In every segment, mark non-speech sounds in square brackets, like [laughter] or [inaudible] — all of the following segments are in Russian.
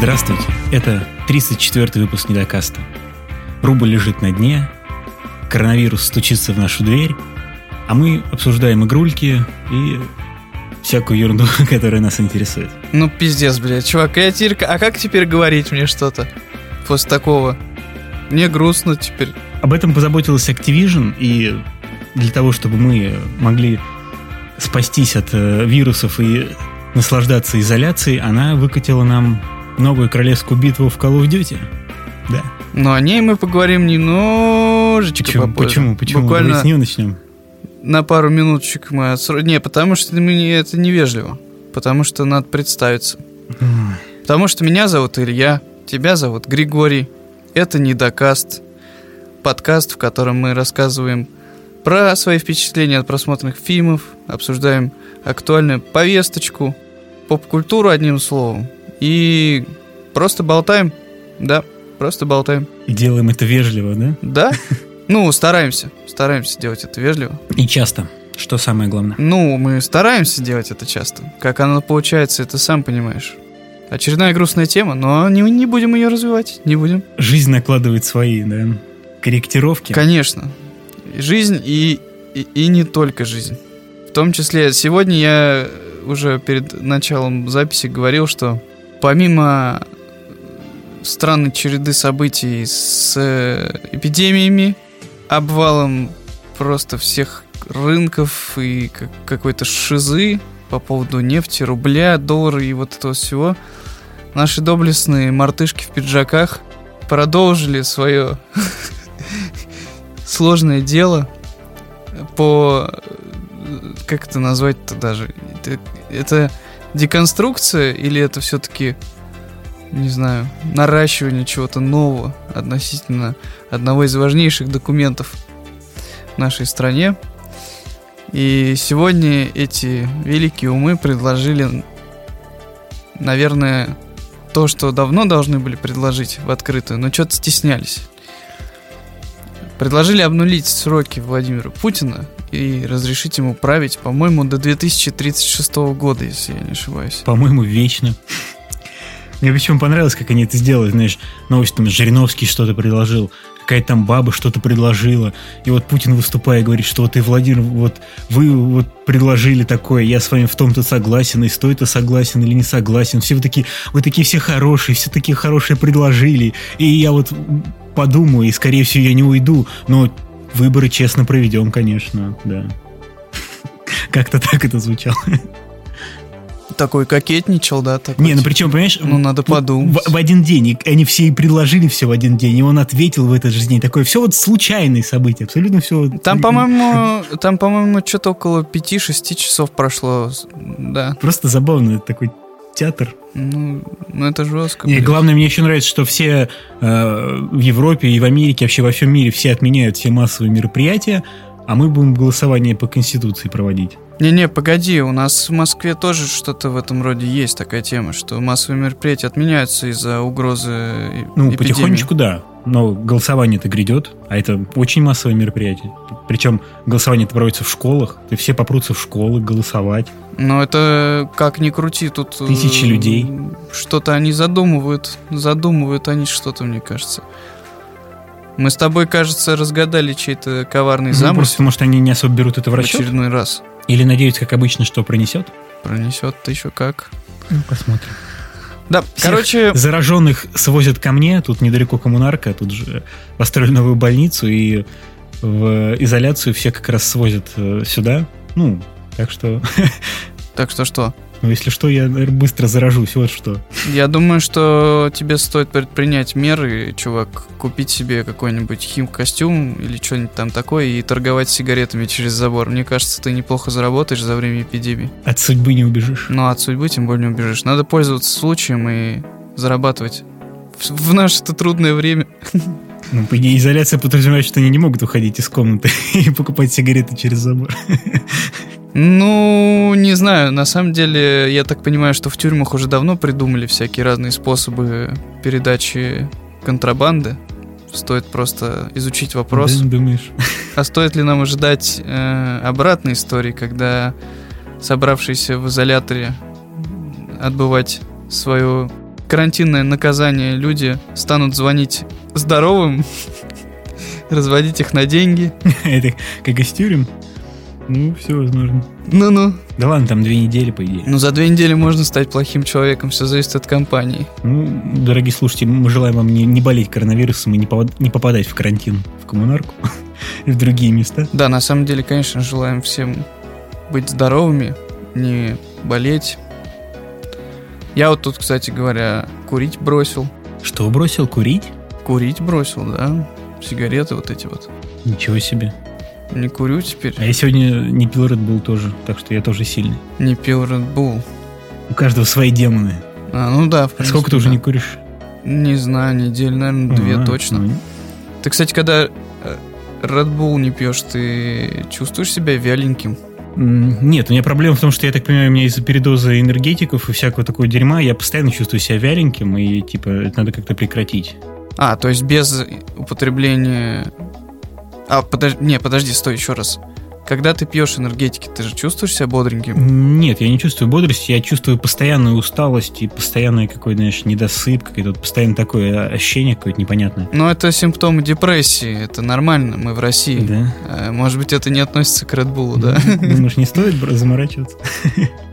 Здравствуйте, это 34 выпуск Недокаста. Рубль лежит на дне, коронавирус стучится в нашу дверь, а мы обсуждаем игрульки и всякую ерунду, [laughs] которая нас интересует. Ну, пиздец, блядь, чувак, я теперь... А как теперь говорить мне что-то после такого? Мне грустно теперь. Об этом позаботилась Activision, и для того, чтобы мы могли спастись от э, вирусов и наслаждаться изоляцией, она выкатила нам новую королевскую битву в Call of Duty. Да. Но о ней мы поговорим немножечко Почему? попозже. Почему? Почему? Буквально Давай с нее начнем. на пару минуточек мы отсро... Не, потому что мне это невежливо. Потому что надо представиться. Потому что меня зовут Илья, тебя зовут Григорий. Это Недокаст. Подкаст, в котором мы рассказываем про свои впечатления от просмотренных фильмов, обсуждаем актуальную повесточку, поп-культуру одним словом. И просто болтаем. Да, просто болтаем. И делаем это вежливо, да? Да? [laughs] Ну, стараемся. Стараемся делать это вежливо. И часто. Что самое главное. Ну, мы стараемся делать это часто. Как оно получается, это сам понимаешь. Очередная грустная тема, но не, не будем ее развивать. Не будем. Жизнь накладывает свои, да, корректировки. Конечно. Жизнь и, и, и не только жизнь. В том числе, сегодня я уже перед началом записи говорил, что помимо странной череды событий с эпидемиями, обвалом просто всех рынков и как- какой-то шизы по поводу нефти, рубля, доллара и вот этого всего, наши доблестные мартышки в пиджаках продолжили свое [laughs] сложное дело по... э, Как это назвать-то даже? Это, это деконструкция или это все-таки, не знаю, наращивание чего-то нового относительно одного из важнейших документов в нашей стране? И сегодня эти великие умы предложили, наверное, то, что давно должны были предложить в открытую, но что-то стеснялись. Предложили обнулить сроки Владимира Путина и разрешить ему править, по-моему, до 2036 года, если я не ошибаюсь. По-моему, вечно. Мне причем понравилось, как они это сделали. Знаешь, новость там Жириновский что-то предложил, какая-то там баба что-то предложила. И вот Путин выступая говорит, что вот и Владимир, вот вы вот предложили такое, я с вами в том-то согласен, и с той-то согласен или не согласен. Все вы такие, вы такие все хорошие, все такие хорошие предложили. И я вот подумаю, и скорее всего я не уйду, но выборы честно проведем, конечно, да. Как-то так это звучало. Такой кокетничал, да? Такой, Не, ну типа, причем, понимаешь, Ну, надо подумать. В, в один день. И они все и предложили все в один день. И он ответил в этот же день. Такое все вот случайные события. Абсолютно все. Там, по-моему, там, по-моему, что-то около 5-6 часов прошло. Да. Просто забавно. Это такой театр. Ну, ну это жестко. И блин. главное, мне еще нравится, что все э, в Европе и в Америке, вообще во всем мире все отменяют все массовые мероприятия, а мы будем голосование по Конституции проводить. Не-не, погоди, у нас в Москве тоже что-то в этом роде есть такая тема, что массовые мероприятия отменяются из-за угрозы Ну, эпидемии. потихонечку, да. Но голосование-то грядет, а это очень массовое мероприятие. Причем голосование это проводится в школах, и все попрутся в школы голосовать. Но это, как ни крути, тут... э, Тысячи людей. Что-то они задумывают, задумывают они что-то, мне кажется. Мы с тобой, кажется, разгадали чей-то коварный Ну, замысел просто, может, они не особо берут это в в расчет? очередной раз. Или надеются, как обычно, что пронесет? Пронесет-то еще как. Ну, посмотрим. Да, короче, Зараженных свозят ко мне, тут недалеко коммунарка, тут же построили новую больницу, и в изоляцию все как раз свозят э, сюда. Ну, так что, так что что? Ну, если что, я наверное, быстро заражусь, вот что. Я думаю, что тебе стоит предпринять меры, чувак, купить себе какой-нибудь хим-костюм или что-нибудь там такое и торговать сигаретами через забор. Мне кажется, ты неплохо заработаешь за время эпидемии. От судьбы не убежишь. Но от судьбы тем более не убежишь. Надо пользоваться случаем и зарабатывать. В, в наше-то трудное время. [laughs] Ну, по идее, изоляция подразумевает, что они не могут уходить из комнаты [laughs] и покупать сигареты через забор. [laughs] Ну, не знаю, на самом деле, я так понимаю, что в тюрьмах уже давно придумали всякие разные способы передачи контрабанды. Стоит просто изучить вопрос. Да, думаешь? А стоит ли нам ожидать э, обратной истории, когда собравшиеся в изоляторе отбывать свою карантинное наказание люди станут звонить здоровым, [laughs] разводить их на деньги. [laughs] Это как из тюрем? Ну, все возможно. Ну-ну. Да ладно, там две недели, по идее. Ну, за две недели можно стать плохим человеком, все зависит от компании. Ну, дорогие слушатели, мы желаем вам не, не болеть коронавирусом и не, попад- не попадать в карантин в коммунарку [laughs] и в другие места. Да, на самом деле, конечно, желаем всем быть здоровыми, не болеть. Я вот тут, кстати говоря, курить бросил. Что, бросил курить? Курить бросил, да. Сигареты вот эти вот. Ничего себе. Не курю теперь. А я сегодня не пил Red Bull тоже, так что я тоже сильный. Не пил Red Bull. У каждого свои демоны. А, ну да, в А принципе, сколько ты уже да. не куришь? Не знаю, недель, наверное, две А, точно. ну, Ты, кстати, когда э, Red Bull не пьешь, ты чувствуешь себя вяленьким? Нет, у меня проблема в том, что я так понимаю, у меня из-за передоза энергетиков и всякого такого дерьма я постоянно чувствую себя вяленьким, и типа это надо как-то прекратить. А, то есть без употребления... А, подожди, не, подожди, стой, еще раз. Когда ты пьешь энергетики, ты же чувствуешь себя бодреньким? Нет, я не чувствую бодрости, я чувствую постоянную усталость и постоянный какой-то, знаешь, недосып, какое-то вот постоянно такое ощущение какое-то непонятное. Но это симптомы депрессии, это нормально, мы в России. Да? Э, Может быть, это не относится к Red Bull, да? Думаешь, не стоит заморачиваться? [laughs]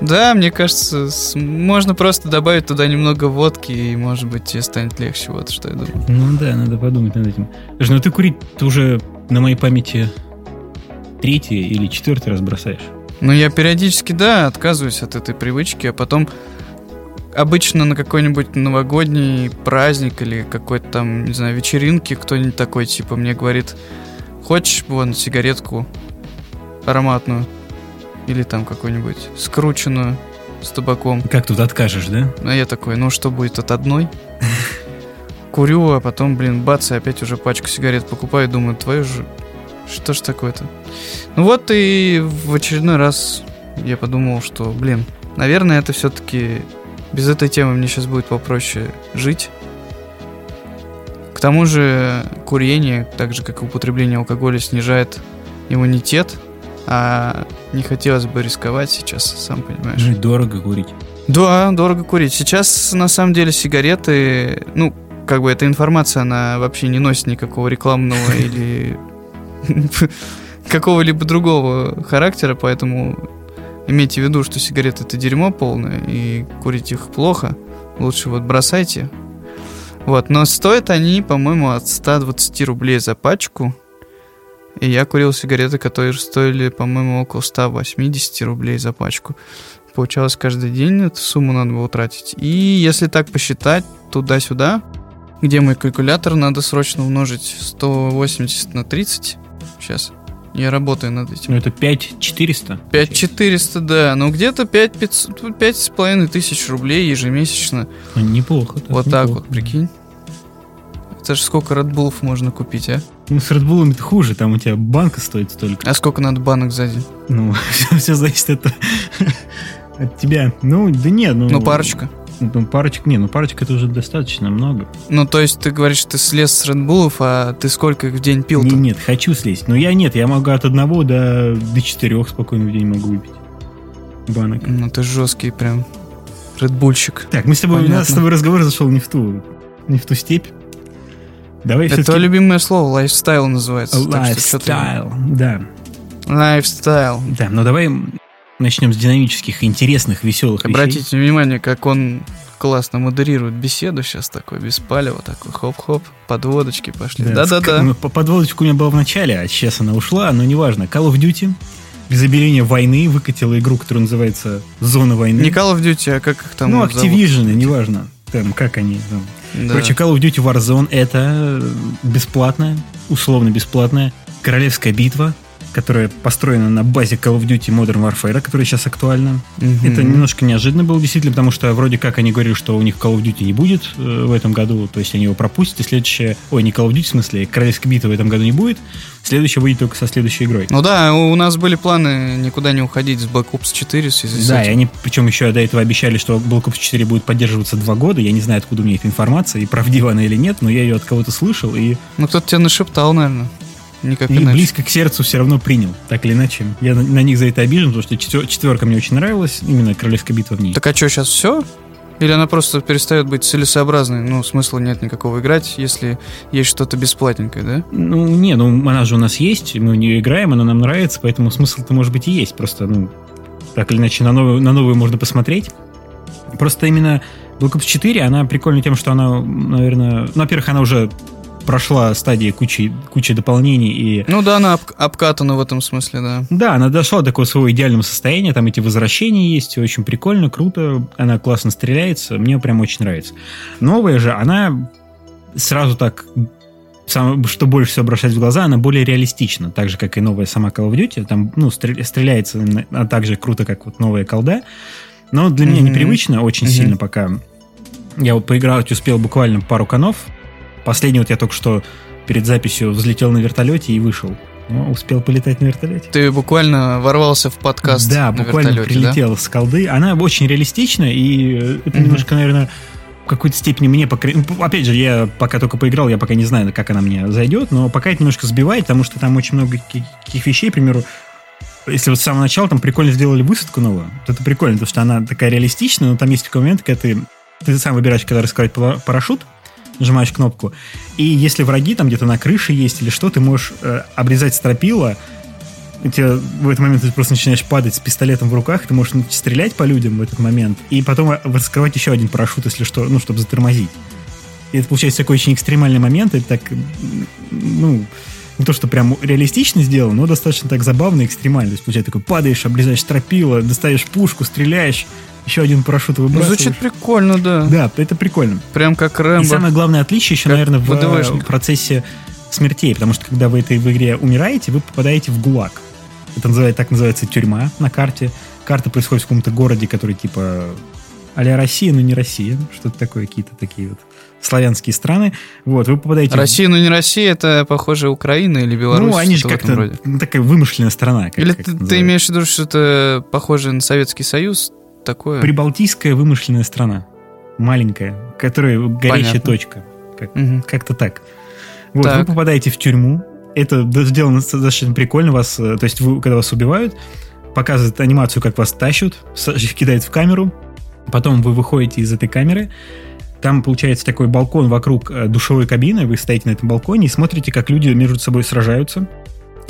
Да, мне кажется, можно просто добавить туда немного водки, и, может быть, тебе станет легче, вот что я думаю. Ну да, надо подумать над этим. Слушай, ну ты курить ты уже на моей памяти третий или четвертый раз бросаешь. Ну, я периодически, да, отказываюсь от этой привычки, а потом обычно на какой-нибудь новогодний праздник или какой-то там, не знаю, вечеринке кто-нибудь такой, типа, мне говорит, хочешь, вон, сигаретку ароматную или там какую-нибудь скрученную с табаком. Как тут откажешь, да? А я такой, ну что будет от одной? [laughs] Курю, а потом, блин, бац, и опять уже пачку сигарет покупаю, думаю, твою же, что ж такое-то? Ну вот и в очередной раз я подумал, что, блин, наверное, это все-таки без этой темы мне сейчас будет попроще жить. К тому же курение, так же как и употребление алкоголя, снижает иммунитет, а не хотелось бы рисковать сейчас, сам понимаешь. Жить дорого курить. Да, дорого курить. Сейчас, на самом деле, сигареты, ну, как бы эта информация, она вообще не носит никакого рекламного [laughs] или какого-либо другого характера, поэтому имейте в виду, что сигареты это дерьмо полное, и курить их плохо. Лучше вот бросайте. Вот, но стоят они, по-моему, от 120 рублей за пачку. И я курил сигареты, которые стоили, по-моему, около 180 рублей за пачку. Получалось каждый день эту сумму надо было тратить. И если так посчитать, туда-сюда, где мой калькулятор, надо срочно умножить 180 на 30. Сейчас. Я работаю над этим. Ну это 5400. 5400, да. Ну где-то 5 5 с половиной тысяч рублей ежемесячно. Ну, неплохо. вот так неплохо. вот, прикинь. Это же сколько Red можно купить, а? Ну с Red это хуже, там у тебя банка стоит столько. А сколько надо банок за день? Ну, [laughs] все, зависит от, [laughs] от тебя. Ну, да нет, ну... Ну, парочка. Ну, парочек, не, ну парочка это уже достаточно много. Ну, то есть ты говоришь, ты слез с Red а ты сколько их в день пил-то? Не, нет, хочу слезть. Но я нет, я могу от одного до, до четырех спокойно в день могу выпить. Банок. Ну, ты жесткий прям редбульщик. Так, мы с тобой, у нас Понятно. с тобой разговор зашел не в ту, не в ту степь. Давай Это все-таки... любимое слово, lifestyle называется. Lifestyle, да. Lifestyle. Да, но давай начнем с динамических, интересных, веселых вещей. Обратите внимание, как он классно модерирует беседу сейчас такой, без палева, такой хоп-хоп, подводочки пошли. Да, Да-да-да. ну, по- Подводочка у меня была в начале, а сейчас она ушла, но неважно. Call of Duty без объявления войны выкатила игру, которая называется «Зона войны». Не Call of Duty, а как их там ну, зовут? Activision, неважно. Там, как они там. Да. Короче, Call of Duty Warzone это бесплатная, условно бесплатная королевская битва, которая построена на базе Call of Duty Modern Warfare, которая сейчас актуальна. Мгм. Это немножко неожиданно было действительно, потому что вроде как они говорили, что у них Call of Duty не будет э, в этом году, то есть они его пропустят, и следующее... Ой, не Call of Duty, в смысле, Королевской битвы в этом году не будет, следующее выйдет только со следующей игрой. Ну да, у нас были планы никуда не уходить с Black Ops 4 в связи с Да, и они, причем еще до этого обещали, что Black Ops 4 будет поддерживаться два года. Я не знаю, откуда у меня эта информация, и правдива она или нет, но я ее от кого-то слышал, и, Ну кто-то тебя нашептал, наверное. Никак и иначе. близко к сердцу все равно принял. Так или иначе. Я на, на них за это обижен, потому что четвер- четверка мне очень нравилась, именно Королевская битва в ней. Так а что, сейчас все? Или она просто перестает быть целесообразной? Ну, смысла нет никакого играть, если есть что-то бесплатненькое, да? Ну, не, ну она же у нас есть, мы в нее играем, она нам нравится, поэтому смысл-то может быть и есть. Просто, ну, так или иначе, на новую, на новую можно посмотреть. Просто именно Black Ops 4, она прикольна тем, что она, наверное... Ну, во-первых, она уже прошла стадии кучи, кучи дополнений и... Ну да, она об, обкатана в этом смысле, да. Да, она дошла до такого своего идеального состояния, там эти возвращения есть, очень прикольно, круто, она классно стреляется, мне прям очень нравится. Новая же, она сразу так сам, что больше всего бросать в глаза, она более реалистична, так же, как и новая сама Call of Duty. Там, ну, стреляется а так же круто, как вот новая колда. Но для mm-hmm. меня непривычно очень mm-hmm. сильно пока. Я вот поиграть успел буквально пару конов, Последний вот я только что перед записью взлетел на вертолете и вышел. Ну, успел полетать на вертолете. Ты буквально ворвался в подкаст. Да, буквально прилетел да? с колды. Она очень реалистична, и э, это mm немножко, наверное, в какой-то степени мне пока... Ну, опять же, я пока только поиграл, я пока не знаю, как она мне зайдет, но пока это немножко сбивает, потому что там очень много каких вещей, к примеру, если вот с самого начала там прикольно сделали высадку новую, то это прикольно, потому что она такая реалистичная, но там есть такой момент, когда ты, ты сам выбираешь, когда раскрывать парашют, нажимаешь кнопку. И если враги там где-то на крыше есть или что, ты можешь э, обрезать стропила, у тебя в этот момент ты просто начинаешь падать с пистолетом в руках, ты можешь стрелять по людям в этот момент, и потом э, раскрывать еще один парашют, если что, ну, чтобы затормозить. И это получается такой очень экстремальный момент, и так, ну, не то, что прям реалистично сделано, но достаточно так забавно и экстремально. То есть, получается, такой падаешь, обрезаешь стропила, достаешь пушку, стреляешь, еще один парашют выбрасываешь. Ну, звучит прикольно, да. Да, это прикольно. Прям как Рэмбо. И самое главное отличие еще, как наверное, в ВДВшник. процессе смертей, потому что когда вы этой в игре умираете, вы попадаете в ГУЛАГ. Это называется, так называется тюрьма на карте. Карта происходит в каком-то городе, который типа а Россия, но не Россия. Что-то такое, какие-то такие вот славянские страны. Вот, вы попадаете... Россия, но не Россия, это, похоже, Украина или Беларусь? Ну, они же как-то ну, такая вымышленная страна. Как, или как ты, ты имеешь в виду, что это похоже на Советский Союз? Такое? Прибалтийская вымышленная страна. Маленькая, которая горящая Понятно. точка. Как, угу. Как-то так. Вот, так. вы попадаете в тюрьму. Это сделано достаточно прикольно. Вас, э, то есть, вы, когда вас убивают, показывают анимацию, как вас тащут, [laughs] кидают в камеру. Потом вы выходите из этой камеры. Там получается такой балкон вокруг э, душевой кабины. Вы стоите на этом балконе и смотрите, как люди между собой сражаются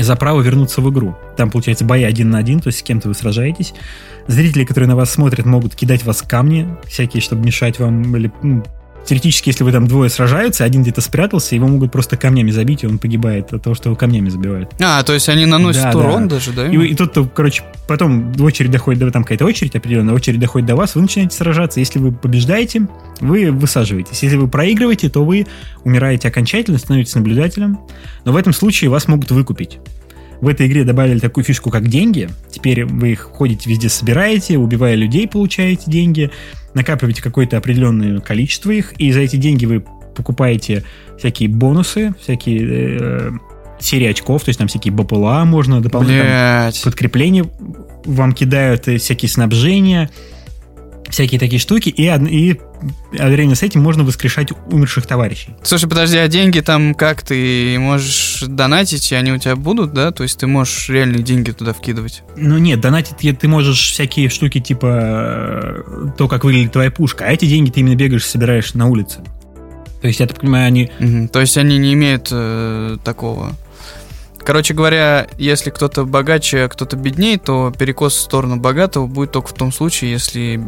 за право вернуться в игру. Там, получается, бои один на один, то есть с кем-то вы сражаетесь. Зрители, которые на вас смотрят, могут кидать вас камни всякие, чтобы мешать вам, или ну, теоретически, если вы там двое сражаются, один где-то спрятался, его могут просто камнями забить, и он погибает от того, что его камнями забивают. А, то есть они наносят да, урон да. даже, да? И, и тут, короче, потом в очередь доходит, до, там какая-то очередь определенная, очередь доходит до вас, вы начинаете сражаться. Если вы побеждаете, вы высаживаетесь. Если вы проигрываете, то вы умираете окончательно, становитесь наблюдателем. Но в этом случае вас могут выкупить. В этой игре добавили такую фишку, как деньги. Теперь вы их ходите везде, собираете, убивая людей, получаете деньги, накапливаете какое-то определенное количество их, и за эти деньги вы покупаете всякие бонусы, всякие э, серии очков, то есть там всякие БПЛА можно, дополнительные подкрепления вам кидают, э, всякие снабжения, всякие такие штуки, и, и одновременно с этим можно воскрешать умерших товарищей. Слушай, подожди, а деньги там как ты можешь донатить, и они у тебя будут, да? То есть ты можешь реальные деньги туда вкидывать? Ну нет, донатить ты можешь всякие штуки типа э, то, как выглядит твоя пушка, а эти деньги ты именно бегаешь, собираешь на улице. То есть, я так понимаю, они... Угу. То есть они не имеют э, такого Короче говоря, если кто-то богаче, а кто-то беднее, то перекос в сторону богатого будет только в том случае, если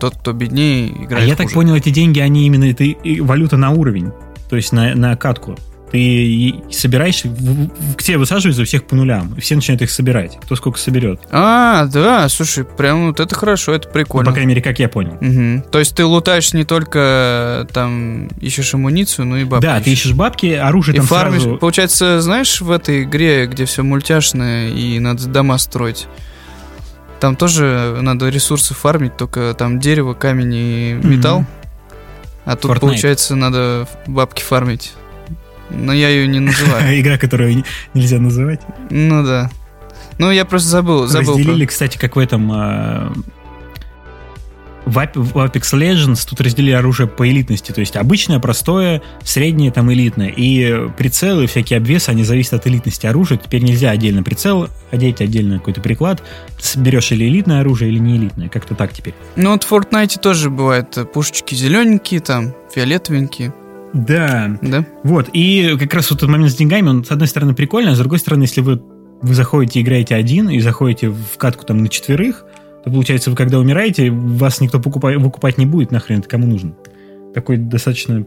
тот, кто беднее, играет А я хуже. так понял, эти деньги, они именно это валюта на уровень, то есть на, на катку ты собираешь, к тебе высаживаются всех по нулям, и все начинают их собирать, кто сколько соберет. А, да, слушай, прям вот это хорошо, это прикольно. Ну, по крайней мере, как я понял. Угу. То есть ты лутаешь не только там ищешь амуницию, но и бабки. Да, ищешь. ты ищешь бабки, оружие и там фармишь. сразу... Получается, знаешь, в этой игре, где все мультяшное и надо дома строить, там тоже надо ресурсы фармить, только там дерево, камень и металл. Mm-hmm. А тут, Fortnite. получается, надо бабки фармить. Но я ее не называю. [laughs] Игра, которую нельзя называть. Ну да. Ну, я просто забыл. забыл Разделили, кстати, как в этом... В, в Apex Legends тут разделили оружие по элитности. То есть обычное, простое, среднее, там элитное. И прицелы, всякие обвесы, они зависят от элитности оружия. Теперь нельзя отдельно прицел одеть, отдельно какой-то приклад. Ты берешь или элитное оружие, или не элитное. Как-то так теперь. Ну вот в Fortnite тоже бывает э, пушечки зелененькие, там, фиолетовенькие. Да. Да. Вот. И как раз вот этот момент с деньгами, он, с одной стороны, прикольный, а с другой стороны, если вы, вы заходите, играете один и заходите в катку там на четверых, то получается, вы когда умираете, вас никто покупать, выкупать не будет, нахрен это кому нужно. Такой достаточно...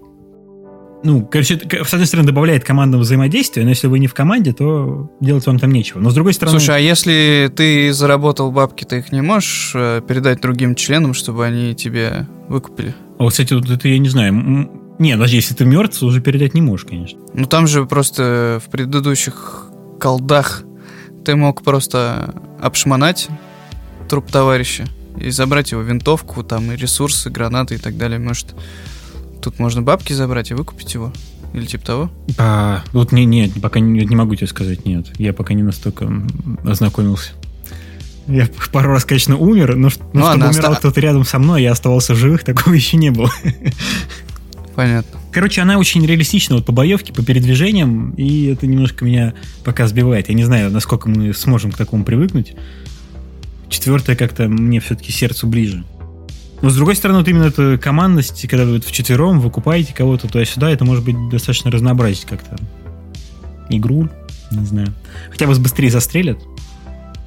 Ну, короче, с одной стороны, добавляет командного взаимодействия, но если вы не в команде, то делать вам там нечего. Но с другой стороны... Слушай, а если ты заработал бабки, ты их не можешь э, передать другим членам, чтобы они тебе выкупили? Вот, кстати, вот это я не знаю. Не, даже если ты мертв, уже передать не можешь, конечно. Ну, там же просто в предыдущих колдах ты мог просто обшмонать труп товарища и забрать его винтовку, там и ресурсы, гранаты и так далее. Может, тут можно бабки забрать и выкупить его? Или типа того? А, вот не, нет, пока не, не могу тебе сказать нет. Я пока не настолько ознакомился. Я пару раз, конечно, умер, но, но ну, чтобы умирал оста... кто-то рядом со мной, я оставался живых, такого [laughs] еще не было. Понятно. Короче, она очень реалистична вот по боевке, по передвижениям, и это немножко меня пока сбивает. Я не знаю, насколько мы сможем к такому привыкнуть. Четвертое как-то мне все-таки сердцу ближе. Но с другой стороны, вот именно эта командность, когда вы в четвером выкупаете кого-то туда-сюда, это может быть достаточно разнообразить как-то игру, не знаю. Хотя вас быстрее застрелят,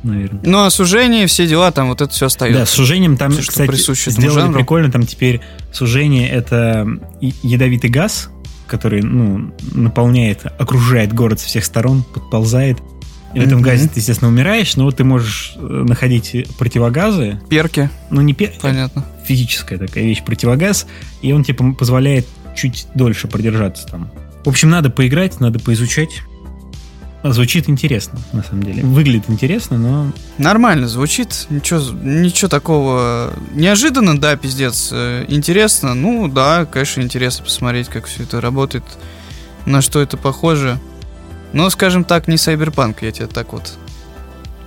наверное. Ну, а сужение, все дела, там вот это все остается. Да, сужением там, все, кстати, сделали жанру. прикольно, там теперь сужение это ядовитый газ, который, ну, наполняет, окружает город с всех сторон, подползает. И в этом газе ты, естественно, умираешь, но вот ты можешь э, находить противогазы. Перки. Ну, не перки. Понятно. Физическая такая вещь, противогаз. И он тебе позволяет чуть дольше продержаться там. В общем, надо поиграть, надо поизучать. Звучит интересно, на самом деле. Выглядит интересно, но... Нормально звучит. Ничего, ничего такого... Неожиданно, да, пиздец. Э, интересно. Ну, да, конечно, интересно посмотреть, как все это работает. На что это похоже. Но, скажем так, не Cyberpunk, я тебе так вот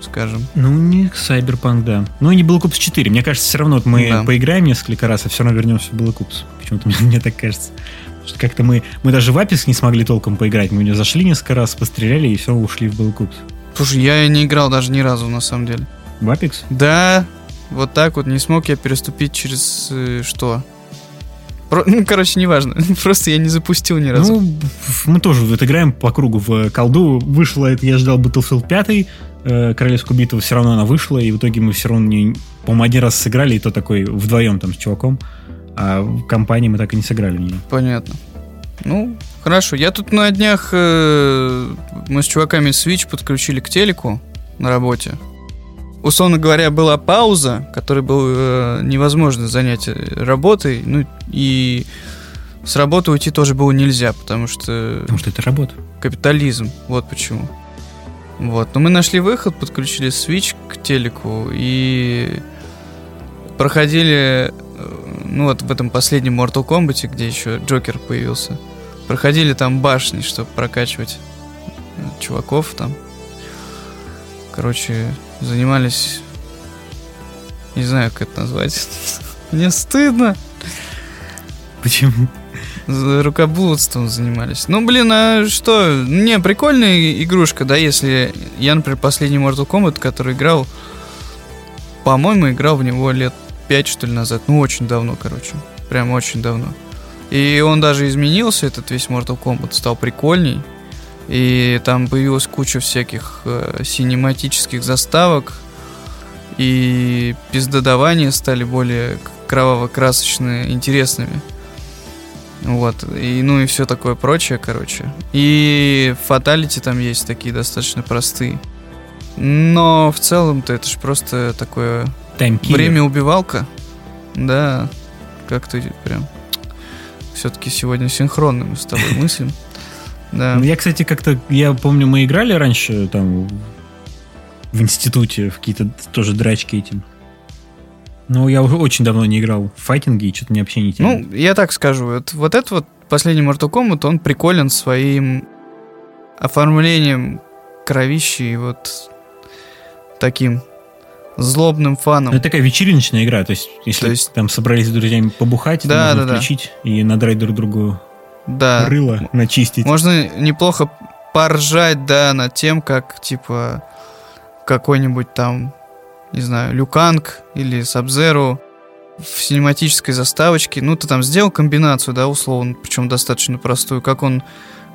скажем. Ну, не Cyberpunk, да. Ну, и не Black Ops 4. Мне кажется, все равно вот мы да. поиграем несколько раз, а все равно вернемся в Black Ops. Почему-то мне, [laughs] мне так кажется. Как-то мы, мы даже в Apex не смогли толком поиграть. Мы у него зашли несколько раз, постреляли и все, ушли в Ops. Слушай, я не играл даже ни разу, на самом деле. В Apex? Да, вот так вот не смог я переступить через э, что? Про, [laughs] ну, короче, неважно. [laughs] Просто я не запустил ни разу. Ну, мы тоже вот играем по кругу в колду. Вышло это, я ждал Battlefield 5, э, Королевскую битву, все равно она вышла, и в итоге мы все равно, не, по-моему, один раз сыграли, и то такой вдвоем там с чуваком. А в компании мы так и не сыграли в нее. Понятно. Ну, хорошо. Я тут на днях э, мы с чуваками Switch подключили к телеку на работе. Условно говоря, была пауза, которой было э, невозможно занять э, работой, ну и с работы уйти тоже было нельзя, потому что... Потому что это работа. Капитализм, вот почему. Вот, но мы нашли выход, подключили Switch к телеку и проходили, ну вот в этом последнем Mortal Kombat, где еще Джокер появился, проходили там башни, чтобы прокачивать э, чуваков там. Короче, занимались... Не знаю, как это назвать. [laughs] Мне стыдно. Почему? Рукоблудством занимались. Ну, блин, а что? Не, прикольная игрушка, да, если... Я, например, последний Mortal Kombat, который играл... По-моему, играл в него лет 5, что ли, назад. Ну, очень давно, короче. Прям очень давно. И он даже изменился, этот весь Mortal Kombat, стал прикольней. И там появилась куча всяких э, синематических заставок. И пиздодавания стали более кроваво-красочные, интересными. Вот. И, ну и все такое прочее, короче. И фаталити там есть такие достаточно простые. Но в целом-то это же просто такое время убивалка. Да, как то прям все-таки сегодня синхронно мы с тобой [laughs] мыслим. Да. Ну, я, кстати, как-то, я помню, мы играли раньше там в институте в какие-то тоже драчки этим. Но я уже очень давно не играл в файтинги и что-то мне вообще не тянет. Ну, я так скажу, вот, вот этот вот последний Mortal Kombat, он приколен своим оформлением кровищи и вот таким злобным фаном. Ну, это такая вечериночная игра, то есть если То есть- там собрались с друзьями побухать, Да, можно да, да. включить и надрать друг другу Да. рыло, начистить. Можно неплохо поржать, да, над тем, как, типа, какой-нибудь там, не знаю, Люканг или Сабзеру в синематической заставочке, ну, ты там сделал комбинацию, да, условно, причем достаточно простую, как он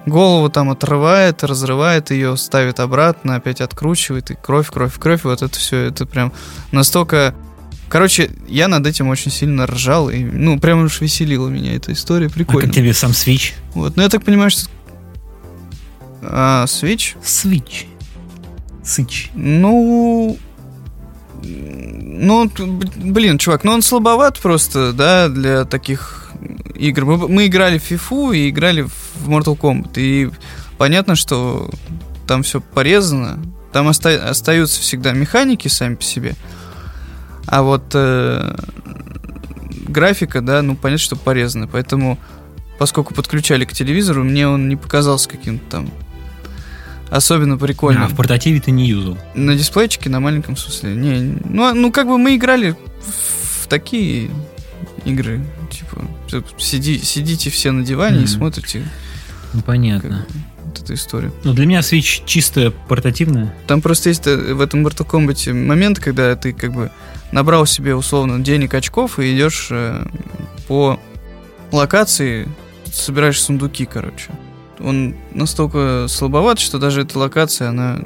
голову там отрывает, разрывает ее, ставит обратно, опять откручивает, и кровь, кровь, кровь, вот это все, это прям настолько... Короче, я над этим очень сильно ржал, и, ну, прям уж веселила меня эта история, А прикольно. как тебе сам Switch? Вот, ну я так понимаю, что... А, Switch? Switch. Сыч. Ну... Ну, блин, чувак, ну он слабоват просто, да, для таких игр. Мы, мы играли в FIFA и играли в Mortal Kombat. И понятно, что там все порезано. Там оста- остаются всегда механики сами по себе. А вот э, графика, да, ну понятно, что порезана. Поэтому, поскольку подключали к телевизору, мне он не показался каким-то там особенно прикольным. А в портативе ты не юзал. На дисплейчике, на маленьком смысле. Не, не- ну, а- ну как бы мы играли в такие игры. Типа, сиди, сидите все на диване и Мгм. смотрите Ну, понятно. вот эту историю. Ну, для меня Switch чисто портативная. Там просто есть э, в этом Mortal Kombat момент, когда ты как бы набрал себе условно денег очков и идешь э, по локации, собираешь сундуки, короче. Он настолько слабоват, что даже эта локация, она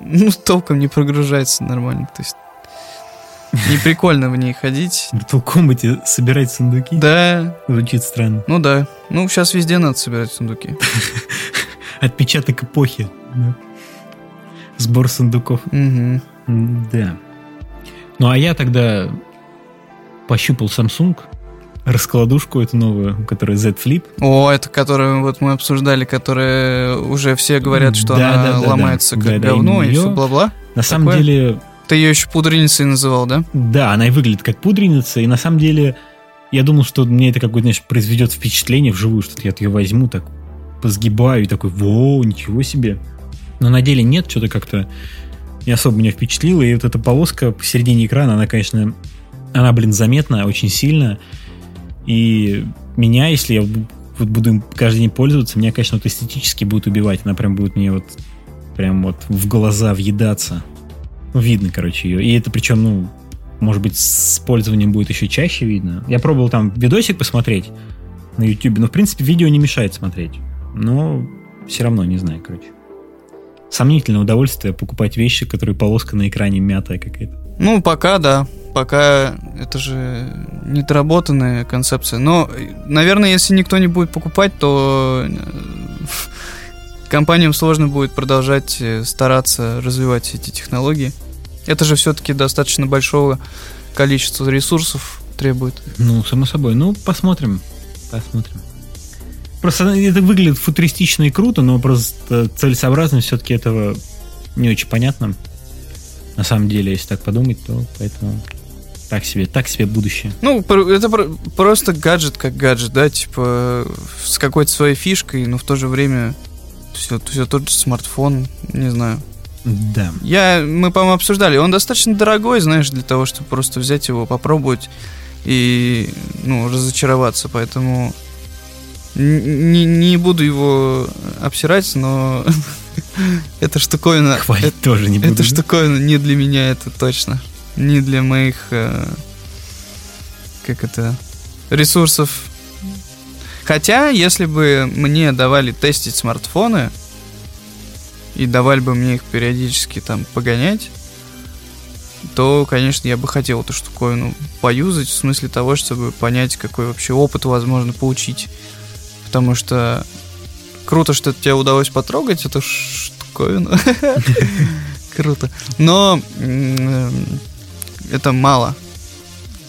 ну, [laughs] толком не прогружается нормально. То есть не прикольно в ней ходить. В Mortal Kombat собирать сундуки. Да, Звучит странно. ну да. Ну, сейчас везде надо собирать сундуки. [laughs] Отпечаток эпохи. Сбор сундуков. Да. Ну, а я тогда пощупал Samsung, раскладушку эту новую, которая Z Flip. О, это которую вот мы обсуждали, которая уже все говорят, что Да, она да, да, ломается да. как Да, говно именно и все бла-бла. На самом Такое? деле, Ты ее еще пудреницей называл, да? да, она и выглядит как пудреница, и на самом деле я думал, что мне это какое-то, знаешь, произведет впечатление вживую, что я ее возьму, так позгибаю и такой, воу, ничего себе. Но на деле нет, что-то как-то не особо меня впечатлило, и вот эта полоска посередине экрана, она, конечно, она, блин, заметна очень сильно, и меня, если я вот буду им каждый день пользоваться, меня, конечно, вот эстетически будет убивать, она прям будет мне вот прям вот в глаза въедаться. Видно, короче, ее. И это причем, ну, может быть, с пользованием будет еще чаще видно. Я пробовал там видосик посмотреть на YouTube, но, в принципе, видео не мешает смотреть. Но все равно, не знаю, короче. Сомнительное удовольствие покупать вещи, которые полоска на экране мятая какая-то. Ну, пока, да. Пока это же недоработанная концепция. Но, наверное, если никто не будет покупать, то э, компаниям сложно будет продолжать э, стараться развивать эти технологии. Это же все-таки достаточно большого количества ресурсов требует. Ну, само собой. Ну, посмотрим. Посмотрим. Просто это выглядит футуристично и круто, но просто целесообразность все-таки этого не очень понятно. На самом деле, если так подумать, то поэтому так себе, так себе будущее. Ну, это пр- просто гаджет как гаджет, да, типа с какой-то своей фишкой, но в то же время все, все тот же смартфон, не знаю. Да. Я, мы, по-моему, обсуждали, он достаточно дорогой, знаешь, для того, чтобы просто взять его, попробовать и, ну, разочароваться, поэтому не, не буду его обсирать, но [laughs] эта штуковина... Хвалить тоже не буду. Эта штуковина не для меня, это точно. Не для моих, э, как это, ресурсов. Хотя, если бы мне давали тестить смартфоны, и давали бы мне их периодически там погонять, то, конечно, я бы хотел эту штуковину поюзать, в смысле того, чтобы понять, какой вообще опыт возможно получить. Потому что круто, что тебе удалось потрогать эту штуковину. [laughs] Круто. Но м, это мало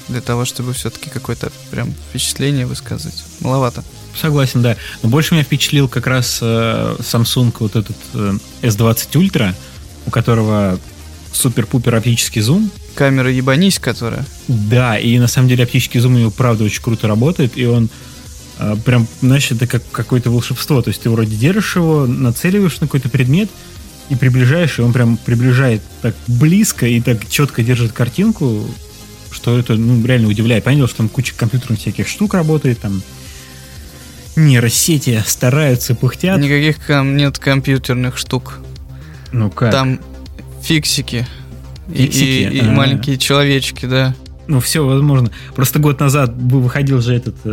для того, чтобы все-таки какое-то прям впечатление высказывать. Маловато. Согласен, да. Но больше меня впечатлил как раз э, Samsung вот этот э, S20 Ultra, у которого супер-пупер оптический зум. Камера ебанись, которая. Да, и на самом деле оптический зум у него правда очень круто работает, и он э, прям, знаешь, это как какое-то волшебство. То есть ты вроде держишь его, нацеливаешь на какой-то предмет, и приближаешь, и он прям приближает так близко и так четко держит картинку, что это ну, реально удивляет. Понял, что там куча компьютерных всяких штук работает, там нейросети стараются, пыхтят. Никаких ком- нет компьютерных штук. Ну как? Там фиксики. И- Фиксики? И, и А. маленькие человечки, да. Ну, все возможно. Просто год назад выходил же этот э,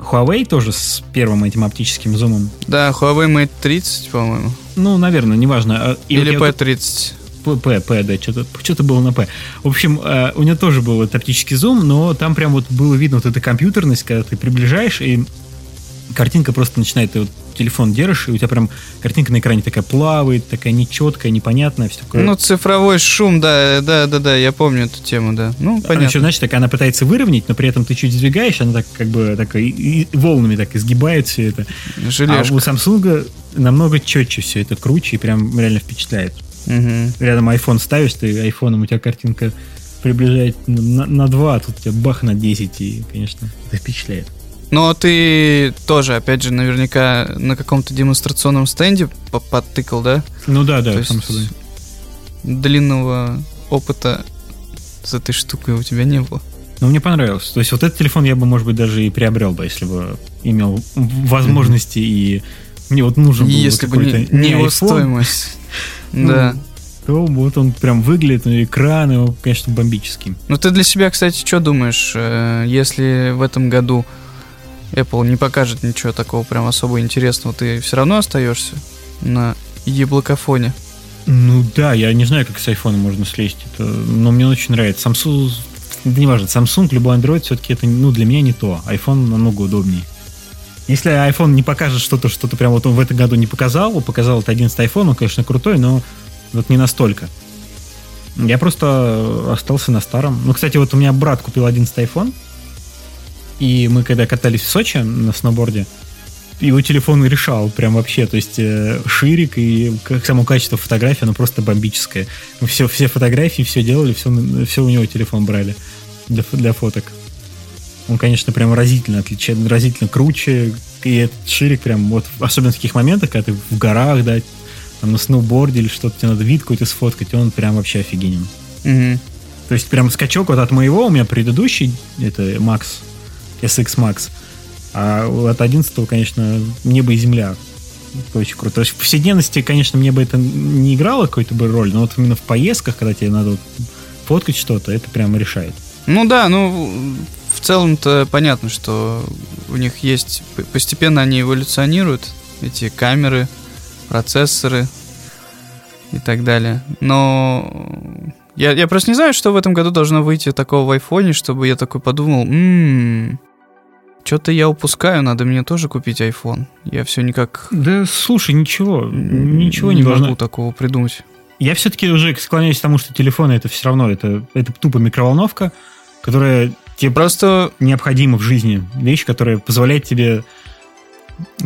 Huawei тоже с первым этим оптическим зумом. Да, Huawei Mate 30, по-моему. Ну, наверное, неважно. А, и Или вот я P30. Вот- П, П, да, что-то что было на П. В общем, э, у него тоже был вот оптический зум, но там прям вот было видно вот эта компьютерность, когда ты приближаешь, и картинка просто начинает, ты вот телефон держишь, и у тебя прям картинка на экране такая плавает, такая нечеткая, непонятная, все такое. Ну, цифровой шум, да, да, да, да, я помню эту тему, да. Ну, Она понятно. еще, знаешь, так она пытается выровнять, но при этом ты чуть сдвигаешь, она так как бы так и, и волнами так изгибает все это. Желешка. А у Samsung намного четче все это, круче и прям реально впечатляет. Мгм. Рядом iPhone ставишь, ты айфоном, у тебя картинка приближает на, на 2, а тут у тебя бах на 10, и, конечно, это впечатляет. Но ты тоже, опять же, наверняка на каком-то демонстрационном стенде по- подтыкал, да? Ну да, да, То собой. длинного опыта с этой штукой у тебя не было. Но мне понравилось. То есть вот этот телефон я бы, может быть, даже и приобрел бы, если бы имел возможности и мне вот нужен был Если бы не, не его iPhone, стоимость. [laughs] Ну, Да. то вот он прям выглядит, ну, экран его, конечно, бомбический. Ну ты для себя, кстати, что думаешь, э, если в этом году Apple не покажет ничего такого прям особо интересного, ты все равно остаешься на яблокофоне? Ну да, я не знаю, как с айфона можно слезть, это, но мне очень нравится. Samsung, да неважно, Samsung, любой Android, все-таки это, ну, для меня не то. iPhone намного удобнее. Если iPhone не покажет что-то, что-то прям вот он в этом году не показал, показал это 11 iPhone, он, конечно, крутой, но вот не настолько. Я просто остался на старом. Ну, кстати, вот у меня брат купил 11 iPhone, и мы когда катались в Сочи на сноуборде, его телефон решал прям вообще, то есть э, ширик и как само качество фотографии, оно просто бомбическое. Все, все фотографии, все делали, все, все у него телефон брали для, для фоток. Он, конечно, прям разительно отличает, разительно круче, и этот ширик прям вот, особенно в таких моментах, когда ты в горах, да, там на сноуборде или что-то, тебе надо вид какой-то сфоткать, он прям вообще офигенен. Мгм. То есть прям скачок вот от моего, у меня предыдущий, это Max, SX Max, а от 11 конечно, небо и земля. Это очень круто. То есть в повседневности, конечно, мне бы это не играло какой-то бы роль, но вот именно в поездках, когда тебе надо вот фоткать что-то, это прям решает. Ну да, ну в целом-то понятно, что у них есть постепенно они эволюционируют эти камеры, процессоры и так далее. Но я, я просто не знаю, что в этом году должно выйти такого в айфоне, чтобы я такой подумал, ммм, что-то я упускаю, надо мне тоже купить iPhone. Я все никак Да, слушай, ничего, ничего не, могу должно. такого придумать. Я все-таки уже склоняюсь к тому, что телефоны это все равно, это, это тупо микроволновка, которая тебе Просто необходима в жизни. Вещь, которая позволяет тебе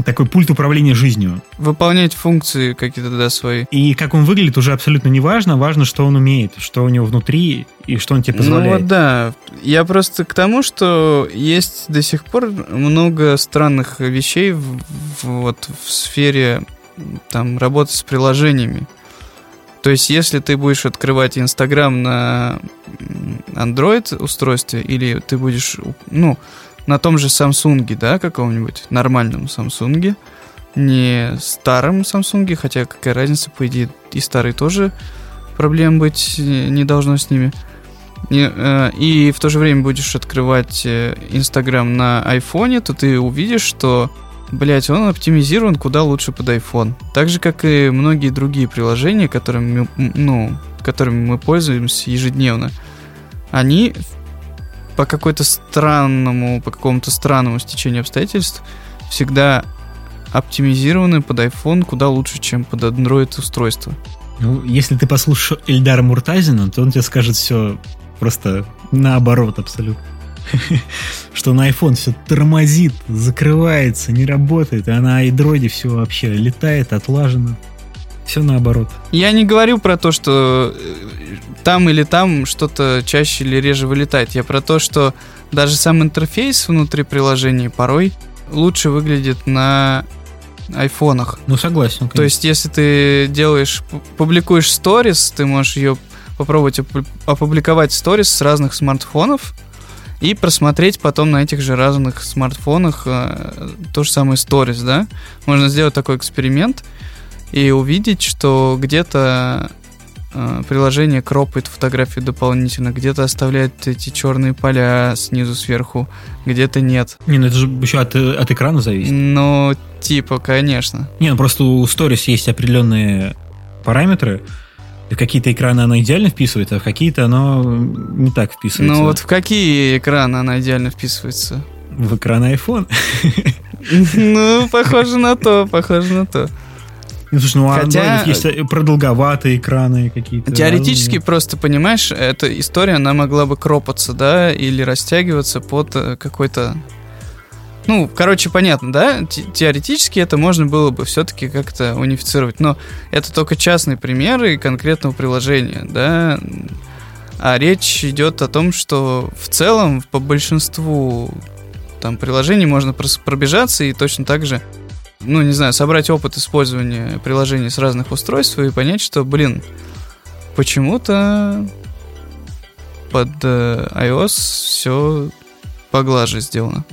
такой пульт управления жизнью. выполнять функции какие-то да, свои. И как он выглядит, уже абсолютно не важно. Важно, что он умеет, что у него внутри и что он тебе Ну позволяет. вот да. Я просто к тому, что есть до сих пор много странных вещей в, в- вот в сфере там работы с приложениями. То есть, если ты будешь открывать Инстаграм на Android устройстве, или ты будешь, ну, на том же Samsung, да, каком-нибудь нормальном Samsung, не старом Samsung, хотя какая разница, по идее, и старый тоже проблем быть э, не должно с ними. И, э, и в то же время будешь открывать э, Инстаграм на айфоне, то ты увидишь, что, блять, он оптимизирован куда лучше под iPhone. Так же, как и многие другие приложения, которыми, ну, которыми мы пользуемся ежедневно. Они по какой-то странному, по какому-то странному стечению обстоятельств всегда оптимизированы под iPhone куда лучше, чем под Android устройство. Ну, если ты послушаешь Эльдара Муртазина, то он тебе скажет все просто наоборот абсолютно. [laughs] Что на iPhone все тормозит, закрывается, не работает, а на iDroid все вообще летает, отлажено. Все наоборот. Я не говорю про то, что э, там или там что-то чаще или реже вылетает. Я про то, что даже сам интерфейс внутри приложения порой лучше выглядит на айфонах. Ну, согласен. Конечно. То есть, если ты делаешь, публикуешь сторис, ты можешь ее попробовать опубликовать сторис с разных смартфонов и просмотреть потом на этих же разных смартфонах э, то же самое сторис, да? Можно сделать такой эксперимент и увидеть, что где-то э, приложение кропает фотографию дополнительно, где-то оставляет эти черные поля снизу сверху, где-то нет. Не, ну это же еще от, от экрана зависит. Ну, типа, конечно. Не, ну просто у сторис есть определенные параметры, в какие-то экраны оно идеально вписывается, а в какие-то оно не так вписывается. Ну вот в какие экраны она идеально вписывается? В экран iPhone. Ну, похоже на то, похоже на то. Ну, слушай, ну, Хотя... есть продолговатые экраны какие-то. Теоретически, да? просто, понимаешь, эта история, она могла бы кропаться, да, или растягиваться под э, какой-то ну, короче, понятно, да? Теоретически это можно было бы все-таки как-то унифицировать, но это только частные примеры конкретного приложения, да? А речь идет о том, что в целом по большинству там приложений можно пробежаться и точно так же, ну, не знаю, собрать опыт использования приложений с разных устройств и понять, что, блин, почему-то под э, iOS все поглаже сделано.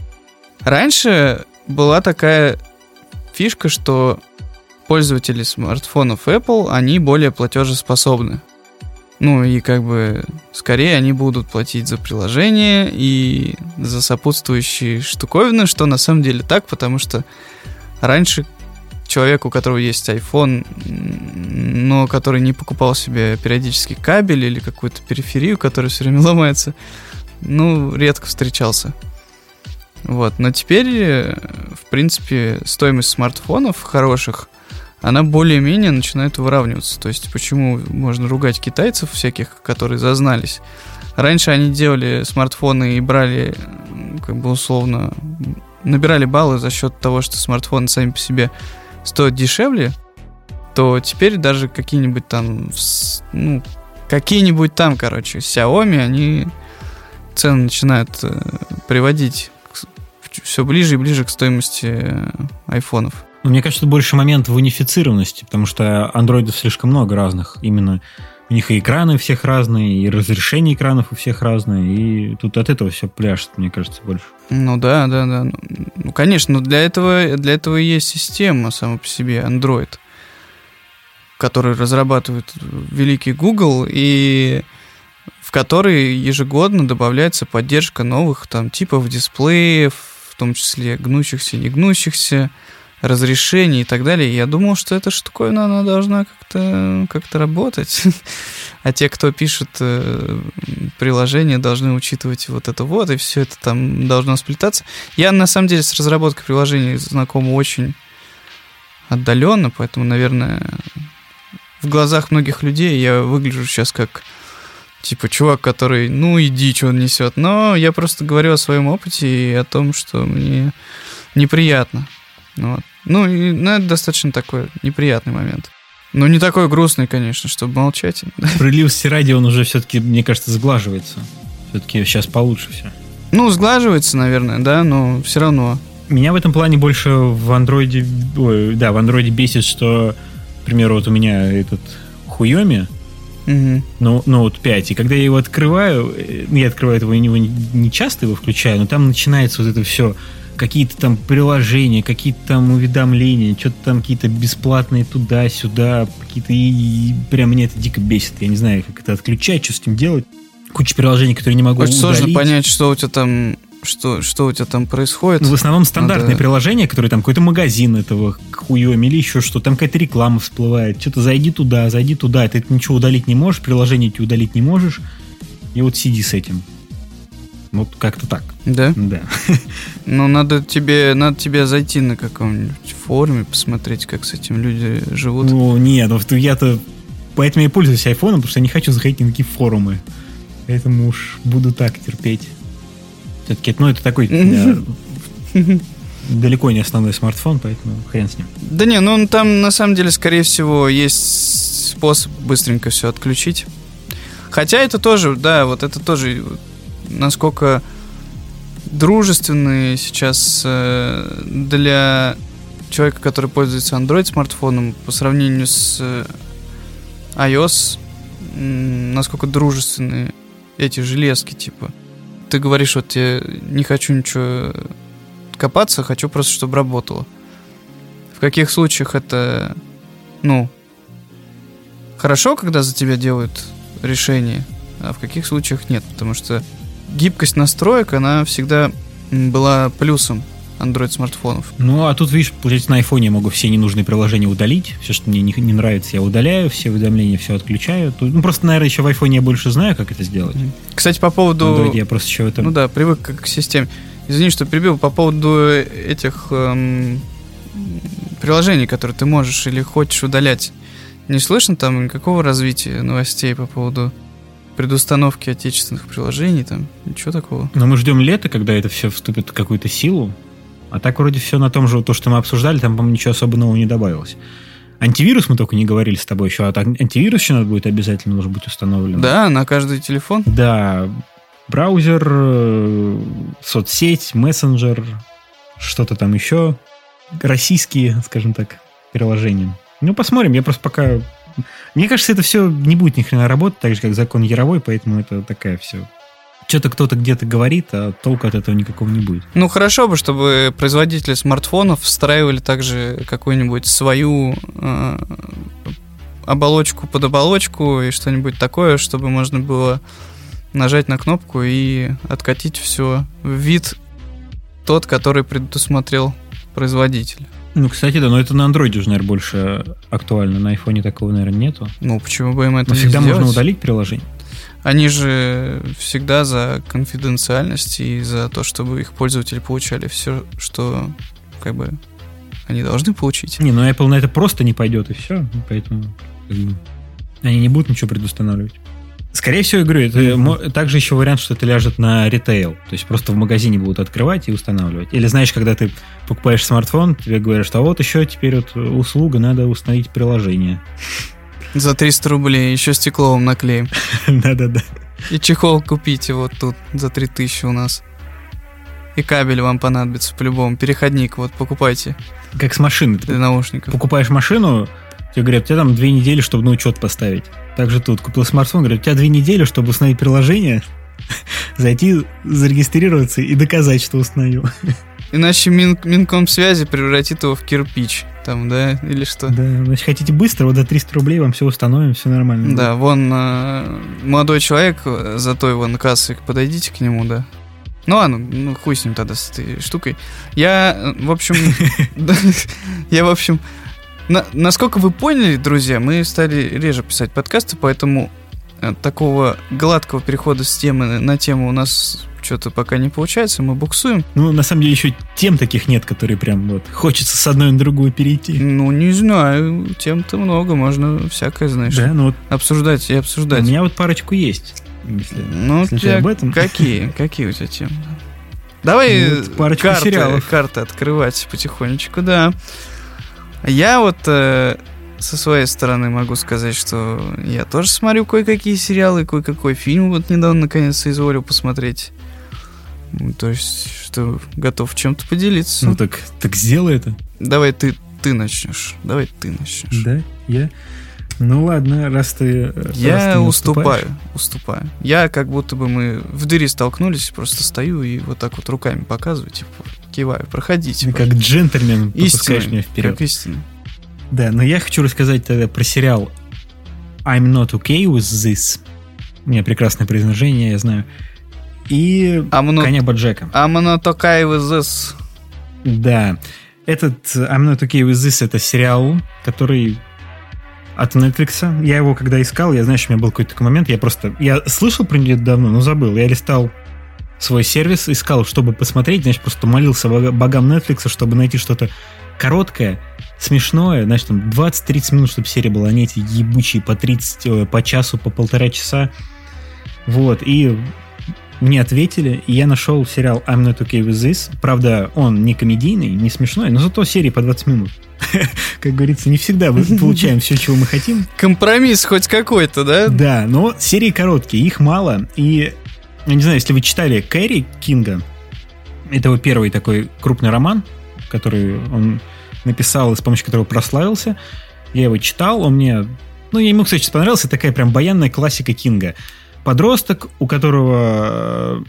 Раньше была такая фишка, что пользователи смартфонов Apple, они более платежеспособны. Ну и как бы скорее они будут платить за приложение и за сопутствующие штуковины, что на самом деле так, потому что раньше человек, у которого есть iPhone, но который не покупал себе периодически кабель или какую-то периферию, которая все время ломается, ну, редко встречался. Вот. Но теперь, э, в принципе, стоимость смартфонов хороших, она более-менее начинает выравниваться. То есть, почему можно ругать китайцев всяких, которые зазнались? Раньше они делали смартфоны и брали, как бы условно, набирали баллы за счет того, что смартфоны сами по себе стоят дешевле, то теперь даже какие-нибудь там, ну, какие-нибудь там, короче, Xiaomi, они цены начинают э, приводить все ближе и ближе к стоимости э, айфонов. Ну, мне кажется, больше момент в унифицированности, потому что андроидов слишком много разных. Именно у них и экраны у всех разные, и разрешение экранов у всех разные, и тут от этого все пляшет, мне кажется, больше. Ну да, да, да. Ну, конечно, но для этого, для этого и есть система сама по себе, Android, который разрабатывает великий Google, и в который ежегодно добавляется поддержка новых там типов дисплеев, том числе гнущихся, не гнущихся, разрешений и так далее. Я думал, что эта штуковина, она должна как-то как работать. [laughs] а те, кто пишет э, приложение, должны учитывать вот это вот, и все это там должно сплетаться. Я, на самом деле, с разработкой приложений знаком очень отдаленно, поэтому, наверное, в глазах многих людей я выгляжу сейчас как типа чувак, который, ну иди, что он несет. Но я просто говорю о своем опыте и о том, что мне неприятно. Вот. Ну, и, ну, это достаточно такой неприятный момент. Ну, не такой грустный, конечно, чтобы молчать. [laughs] Справедливости ради, он уже все-таки, мне кажется, сглаживается. Все-таки сейчас получше все. Ну, сглаживается, наверное, да, но все равно. Меня в этом плане больше в андроиде, ой, да, в андроиде бесит, что, к примеру, вот у меня этот Хуйоми, Угу. Ну, Note 5. И когда я его открываю, э, я открываю его, его не часто его включаю, но там начинается вот это все, какие-то там приложения, какие-то там уведомления, что-то там какие-то бесплатные туда-сюда, какие-то и, и прям меня это дико бесит. Я не знаю, как это отключать, что с этим делать. Куча приложений, которые не могу Очень удалить. сложно понять, что у тебя там что, что у тебя там происходит? Ну, в основном стандартные Надо... приложения, которые там какой-то магазин этого хуем или еще что, там какая-то реклама всплывает. Что-то зайди туда, зайди туда. Ты ничего удалить не можешь, приложение ты удалить не можешь. И вот сиди с этим. Вот как-то так. Да? Да. [laughs] Ну, надо тебе, надо тебе зайти на каком-нибудь форуме, посмотреть, как с этим люди живут. Ну, нет, ну я-то... Поэтому я пользуюсь айфоном, потому что я не хочу заходить на такие форумы. Поэтому уж буду так терпеть. Все-таки, ну, это такой [laughs] далеко не основной смартфон, поэтому хрен с ним. Да не, ну там на самом деле, скорее всего, есть способ быстренько все отключить. Хотя это тоже, да, вот это тоже, насколько дружественные сейчас э, для человека, который пользуется Android смартфоном, по сравнению с э, iOS, насколько дружественны эти железки, типа. Ты говоришь, вот я не хочу ничего копаться, хочу просто, чтобы работало. В каких случаях это, ну, хорошо, когда за тебя делают решение, а в каких случаях нет, потому что гибкость настроек, она всегда была плюсом Android смартфонов. Ну, а тут, видишь, получается, на iPhone я могу все ненужные приложения удалить. Все, что мне не, не нравится, я удаляю, все уведомления все отключаю. Тут, ну, просто, наверное, еще в iPhone я больше знаю, как это сделать. Кстати, по поводу... Android я просто еще это... Ну да, привык к системе. Извини, что прибил. По поводу этих эм, приложений, которые ты можешь или хочешь удалять. Не слышно там никакого развития новостей по поводу предустановки отечественных приложений, там ничего такого. Но мы ждем лета, когда это все вступит в какую-то силу. А так вроде все на том же, то, что мы обсуждали, там, по-моему, ничего особо нового не добавилось. Антивирус мы только не говорили с тобой еще, а так антивирус еще надо будет обязательно должен быть установлен. Да, на каждый телефон. Да, браузер, э, соцсеть, мессенджер, что-то там еще. Российские, скажем так, приложения. Ну, посмотрим. Я просто пока... Мне кажется, это все не будет ни хрена работать, так же, как закон Яровой, поэтому это такая все что-то кто-то где-то говорит, а толку от этого никакого не будет. Ну, хорошо бы, чтобы производители смартфонов встраивали также какую-нибудь свою э, оболочку под оболочку и что-нибудь такое, чтобы можно было нажать на кнопку и откатить все в вид тот, который предусмотрел производитель. Ну, кстати, да, но это на андроиде уже, наверное, больше актуально. На айфоне такого, наверное, нету. Ну, почему бы им это но не всегда сделать? можно удалить приложение. Они же всегда за конфиденциальность и за то, чтобы их пользователи получали все, что как бы они должны получить. Не, ну Apple на это просто не пойдет, и все. Поэтому они не будут ничего предустанавливать. Скорее всего, я говорю, это mm-hmm. также еще вариант, что это ляжет на ритейл. То есть просто в магазине будут открывать и устанавливать. Или знаешь, когда ты покупаешь смартфон, тебе говорят, что а вот еще теперь вот услуга, надо установить приложение. За 300 рублей, еще стекло вам наклеим. [laughs] Да-да-да. И чехол купите вот тут за 3000 у нас. И кабель вам понадобится по-любому. Переходник вот покупайте. Как с машины. Для наушников. Покупаешь машину, тебе говорят, у тебя там две недели, чтобы на учет поставить. Также тут купил смартфон, говорят, у тебя две недели, чтобы установить приложение, [laughs] зайти, зарегистрироваться и доказать, что установил. [laughs] Иначе Мин, Минкомсвязи превратит его в кирпич. Там, да, или что? Да, значит, хотите быстро, вот за 300 рублей вам все установим, все нормально. Да, вон э, молодой человек за той вон кассой, подойдите к нему, да. Ну ладно, ну хуй с ним тогда с этой штукой. Я, в общем, [laughs] я, в общем, насколько вы поняли, друзья, мы стали реже писать подкасты, поэтому э, такого гладкого перехода с темы на тему у нас что-то пока не получается, мы буксуем. Ну, на самом деле, еще тем таких нет, которые прям вот хочется с одной на другую перейти. Ну, не знаю, тем-то много, можно всякое, знаешь, да, ну вот обсуждать и обсуждать. У меня вот парочку есть. Если, ну, если тебя об этом. Какие? [laughs] Какие у тебя темы? Давай ну, вот парочку карты, сериалов. карты открывать потихонечку, да. Я вот э, со своей стороны могу сказать, что я тоже смотрю кое-какие сериалы, кое-какой фильм вот недавно наконец-то изволил посмотреть. Ну, то есть, что готов чем-то поделиться. Ну так, так сделай это. Давай ты, ты начнешь. Давай ты начнешь. Да? Я? Ну ладно, раз ты... Я раз ты уступаю, уступаю. Я как будто бы мы в дыре столкнулись, просто стою и вот так вот руками показываю, типа, киваю, проходите. Как джентльмен истинный, меня вперед. Как истинный. Да, но я хочу рассказать тогда про сериал I'm Not Okay With This. У меня прекрасное произношение, я знаю и I'm not, коня Боджека. I'm not okay with this. Да. Этот I'm not okay with this это сериал, который от Netflix. Я его когда искал, я, знаешь, у меня был какой-то такой момент, я просто... Я слышал про него давно, но забыл. Я листал свой сервис, искал, чтобы посмотреть, значит, просто молился богам Netflix, чтобы найти что-то короткое, смешное, значит, там 20-30 минут, чтобы серия была, а не эти ебучие по 30, э, по часу, по полтора часа. Вот, и мне ответили, и я нашел сериал I'm Not Okay With This. Правда, он не комедийный, не смешной, но зато серии по 20 минут. [laughs] Как говорится, не всегда мы [laughs] получаем все, чего мы хотим. Компромисс хоть какой-то, да? Да, но серии короткие, их мало. И, я не знаю, если вы читали Кэрри Кинга, это его первый такой крупный роман, который он написал, с помощью которого прославился. Я его читал, он мне... Ну, я ему, кстати, понравился. Такая прям баянная классика Кинга. Подросток, у которого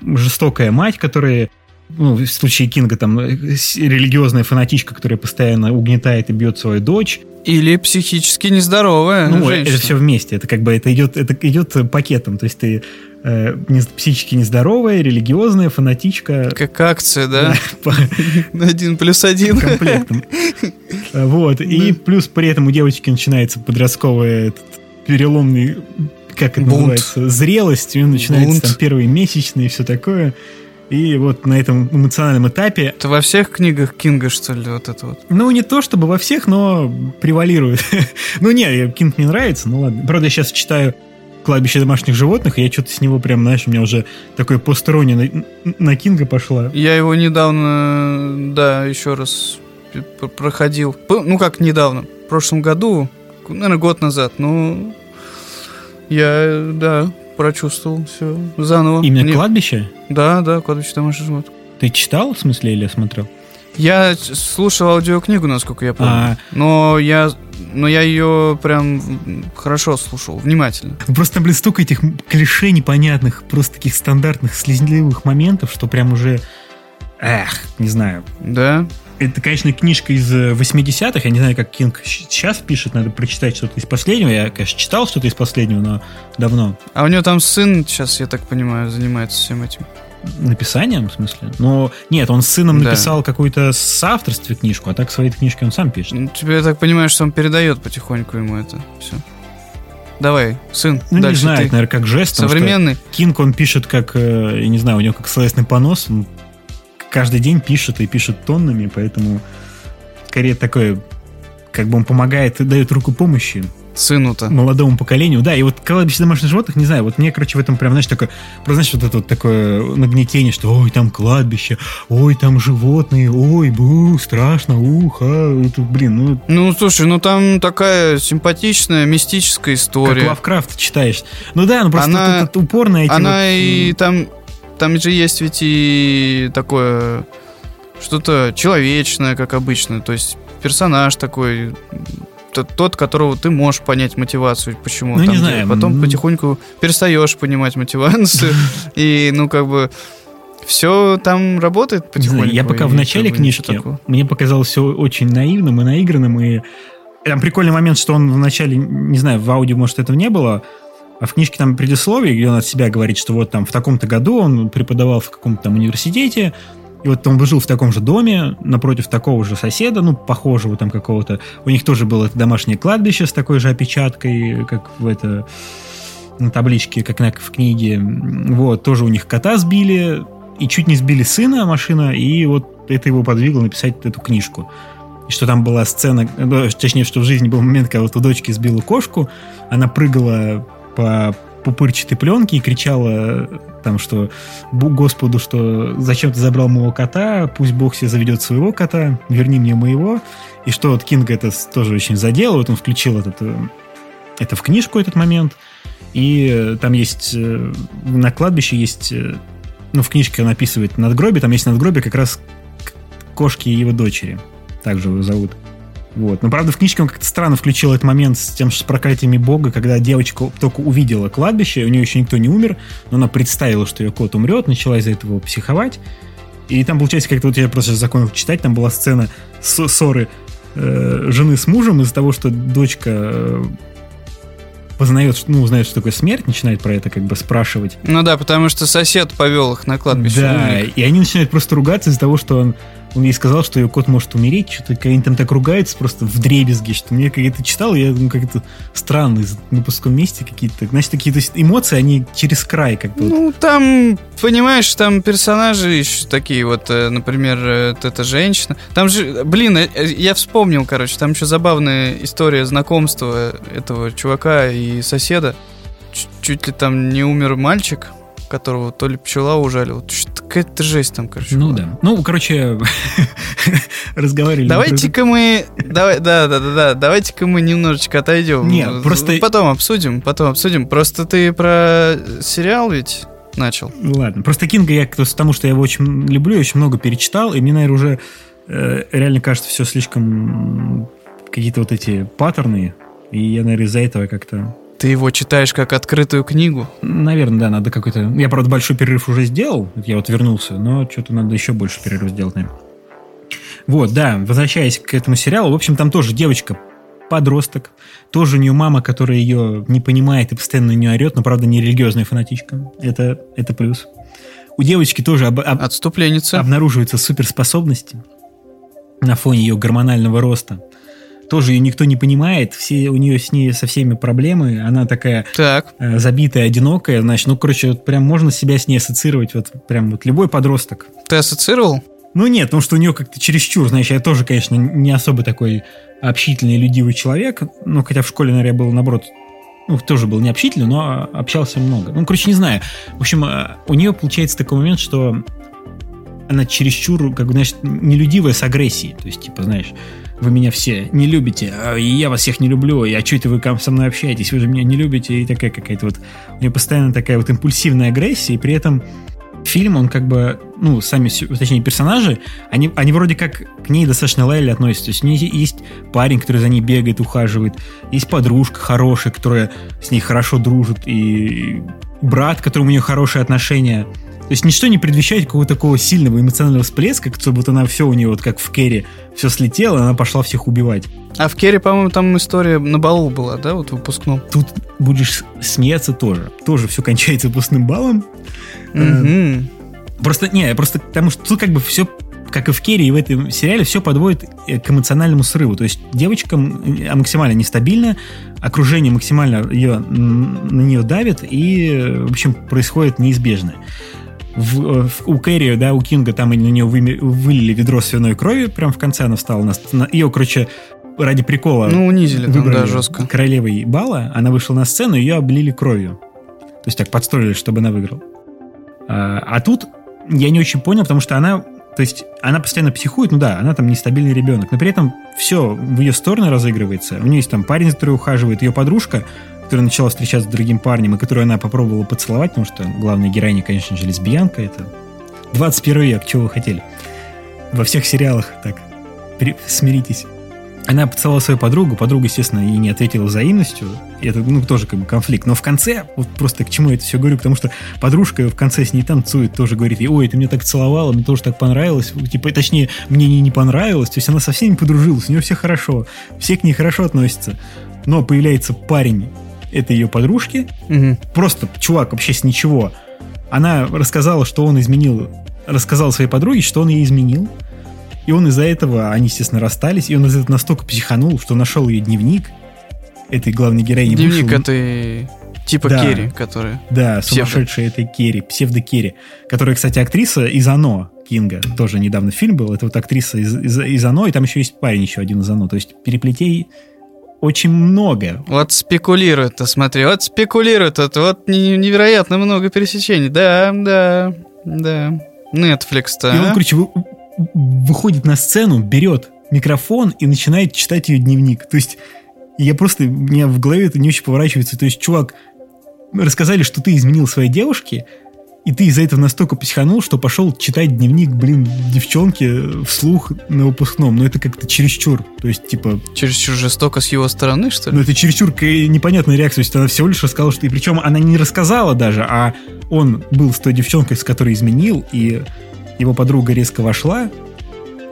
э, жестокая мать, которая ну, в случае Кинга там э, религиозная фанатичка, которая постоянно угнетает и бьет свою дочь. Или психически нездоровая. Ну, женщина. это все вместе. Это как бы это идет, это идет пакетом. То есть ты э, не, психически нездоровая, религиозная, фанатичка. Как акция, да? [laughs] Один плюс один. Комплектом. Вот. И плюс при этом у девочки начинается подростковый переломный как это называется, зрелость, у начинается там первые месячные и все такое. И вот на этом эмоциональном этапе... Это во всех книгах Кинга, что ли, вот это вот? Ну, не то чтобы во всех, но превалирует. [laughs] ну, не, Кинг мне нравится, ну ладно. Правда, я сейчас читаю «Кладбище домашних животных», и я что-то с него прям, знаешь, у меня уже такое постороннее на, на Кинга пошла. Я его недавно, да, еще раз проходил. Ну, как недавно, в прошлом году, наверное, год назад, ну, я, да, прочувствовал все заново. Именно Мне... кладбище? Да, да, кладбище домашних животных. Ты читал, в смысле, или смотрел? Я слушал аудиокнигу, насколько я помню. А... Но я но я ее прям хорошо слушал, внимательно. Просто, блин, столько этих клише непонятных, просто таких стандартных слезливых моментов, что прям уже... Эх, не знаю. Да? Это, конечно, книжка из 80-х. Э, я не знаю, как Кинг сейчас пишет. Надо прочитать что-то из последнего. Я, конечно, читал что-то из последнего, но давно. А у него там сын сейчас, я так понимаю, занимается всем этим. Написанием, в смысле? Но нет, он с сыном да. написал какую-то соавторстве книжку, а так свои книжки он сам пишет. Ну, тебе, я так понимаю, что он передает потихоньку ему это все. Давай, сын. Ну, не знаю, ты. наверное, как жест. Современный. Кинг, он пишет как, э, я не знаю, у него как словесный понос каждый день пишет и пишет тоннами, поэтому скорее такое, как бы он помогает и дает руку помощи сыну-то. Молодому поколению, да. И вот кладбище домашних животных, не знаю, вот мне, короче, в этом прям, знаешь, такое, просто, знаешь, вот это вот такое нагнетение, что ой, там кладбище, ой, там животные, ой, бу, страшно, уха, это, блин, ну... Ну, слушай, ну там такая симпатичная, мистическая история. Как Лавкрафт читаешь. Ну да, ну просто она, тут, тут упорно эти Она вот... и там там же есть ведь и такое что-то человечное, как обычно. То есть персонаж такой, тот, которого ты можешь понять мотивацию, почему ну, там не знаю. Потом ну... потихоньку перестаешь понимать мотивацию. [laughs] И, ну, как бы все там работает потихоньку. Я пока в начале книжки, мне показалось все очень наивным и наигранным, и там прикольный момент, что он в начале, не знаю, в аудио, может, этого не было, а в книжке там предисловие, где он от себя говорит, что вот там в таком-то году он преподавал в каком-то там университете, и вот он жил в таком же доме, напротив такого же соседа, ну, похожего там какого-то. У них тоже было домашнее кладбище с такой же опечаткой, как в это на табличке, как на, в книге. Вот, тоже у них кота сбили, и чуть не сбили сына машина, и вот это его подвигло написать эту книжку. И что там была сцена, ну, точнее, что в жизни был момент, когда вот у дочки сбила кошку, она прыгала по пупырчатой пленке и кричала там, что Господу, что зачем ты забрал моего кота, пусть Бог себе заведет своего кота, верни мне моего. И что вот Кинг это тоже очень задело, вот он включил этот, э, это в книжку этот момент. И там есть э, на кладбище есть, э, ну в книжке он описывает надгробие, там есть надгробие как раз кошки его дочери, также его зовут. Вот. Но, правда, в книжке он как-то странно включил этот момент с тем, что с проклятиями Бога, когда девочка только увидела кладбище, у нее еще никто не умер, но она представила, что ее кот умрет, начала из-за этого психовать. И там, получается, как-то вот я просто законов читать, там была сцена ссоры э, жены с мужем из-за того, что дочка э, познает, ну, узнает, что такое смерть, начинает про это как бы спрашивать. Ну да, потому что сосед повел их на кладбище. Да, и они начинают просто ругаться из-за того, что он он ей сказал, что ее кот может умереть, что-то они там так ругаются просто в дребезги, что мне как это читал, я ну, как-то странно на пуском месте какие-то, значит, такие то есть эмоции, они через край как бы. Ну, там, понимаешь, там персонажи еще такие вот, э, например, э, вот эта женщина. Там же, блин, э, я вспомнил, короче, там еще забавная история знакомства этого чувака и соседа. Чуть ли там не умер мальчик, которого то ли пчела ужалила. Какая-то жесть там, короче. Ну была. да. Ну, короче, [laughs] разговаривали. Давайте-ка мы... Давай, да, да, да, да. Давайте-ка мы немножечко отойдем. Нет, просто... Потом обсудим, потом обсудим. Просто ты про сериал ведь начал. Ладно. Просто Кинга я потому что я его очень люблю, очень много перечитал, и мне, наверное, уже э, реально кажется все слишком какие-то вот эти паттерны, и я, наверное, из-за этого как-то... Ты его читаешь как открытую книгу? Наверное, да, надо какой-то... Я, правда, большой перерыв уже сделал, я вот вернулся, но что-то надо еще больше перерыв сделать, наверное. Вот, да, возвращаясь к этому сериалу, в общем, там тоже девочка подросток. Тоже у нее мама, которая ее не понимает и постоянно на нее орет, но, правда, не религиозная фанатичка. Это, это плюс. У девочки тоже об, об, обнаруживаются суперспособности на фоне ее гормонального роста. Тоже ее никто не понимает, все у нее с ней со всеми проблемы, она такая так. э, забитая, одинокая, значит, ну, короче, вот прям можно себя с ней ассоциировать, вот прям вот любой подросток. Ты ассоциировал? Ну нет, потому что у нее как-то чересчур, знаешь, я тоже, конечно, не особо такой общительный, людивый человек, ну, хотя в школе, наверное, был, наоборот, ну, тоже был не общительный, но общался много. Ну, короче, не знаю. В общем, э, у нее получается такой момент, что она чересчур, как бы, знаешь, нелюдивая с агрессией. То есть, типа, знаешь, вы меня все не любите, а я вас всех не люблю, и а что это вы со мной общаетесь, вы же меня не любите, и такая какая-то вот, у нее постоянно такая вот импульсивная агрессия, и при этом фильм, он как бы, ну, сами, точнее, персонажи, они, они вроде как к ней достаточно лояльно относятся. То есть у нее есть парень, который за ней бегает, ухаживает, есть подружка хорошая, которая с ней хорошо дружит, и брат, которому у нее хорошие отношения. То есть ничто не предвещает какого-то такого сильного эмоционального всплеска, как будто она все у нее, вот как в Керри, все слетело, она пошла всех убивать. А в Керри, по-моему, там история на балу была, да, вот выпускном? Тут будешь смеяться тоже. Тоже все кончается выпускным баллом. Угу. Просто, не, просто потому что тут как бы все как и в Керри, и в этом сериале все подводит к эмоциональному срыву. То есть девочка максимально нестабильная, окружение максимально ее, на нее давит, и, в общем, происходит неизбежное. В, в, у Кэрри, да, у Кинга там они на нее вы, вылили ведро свиной крови, прям в конце она встала. На, на, ее, короче, ради прикола ну, унизили там, да, жестко. королевой бала, она вышла на сцену, ее облили кровью. То есть так подстроили, чтобы она выиграла. А, а тут я не очень понял, потому что она то есть она постоянно психует, ну да, она там нестабильный ребенок, но при этом все в ее сторону разыгрывается. У нее есть там парень, который ухаживает, ее подружка, которая начала встречаться с другим парнем, и которую она попробовала поцеловать, потому что главная героиня, конечно же, лесбиянка. Это 21 век, чего вы хотели? Во всех сериалах так. Смиритесь. Она поцеловала свою подругу, подруга, естественно, ей не ответила взаимностью. И это, ну, тоже как бы конфликт. Но в конце, вот просто к чему я это все говорю, потому что подружка в конце с ней танцует, тоже говорит, ой, ты меня так целовала, мне тоже так понравилось. Типа, точнее, мне не, не понравилось. То есть она со всеми подружилась, у нее все хорошо. Все к ней хорошо относятся. Но появляется парень этой ее подружки. Угу. Просто чувак вообще с ничего. Она рассказала, что он изменил, рассказала своей подруге, что он ей изменил. И он из-за этого, они, естественно, расстались, и он из за этого настолько психанул, что нашел ее дневник этой главной героини. Дневник вышел... этой типа да, Керри, которая... Да, сумасшедшая этой Керри, псевдо-Керри, которая, кстати, актриса из «Оно» Кинга. Тоже недавно фильм был. Это вот актриса из, из, из «Оно», и там еще есть парень еще один из «Оно». То есть переплетей очень много. Вот спекулирует, смотри, вот спекулирует, вот, вот невероятно много пересечений. Да, да, да. Netflix-то. И он, а? короче, выходит на сцену, берет микрофон и начинает читать ее дневник. То есть я просто, у меня в голове это не очень поворачивается. То есть, чувак, рассказали, что ты изменил своей девушке, и ты из-за этого настолько психанул, что пошел читать дневник, блин, девчонки вслух на выпускном. Но ну, это как-то чересчур. То есть, типа... Чересчур жестоко с его стороны, что ли? Ну, это чересчур непонятная реакция. То есть, она всего лишь рассказала, что... И причем она не рассказала даже, а он был с той девчонкой, с которой изменил, и его подруга резко вошла,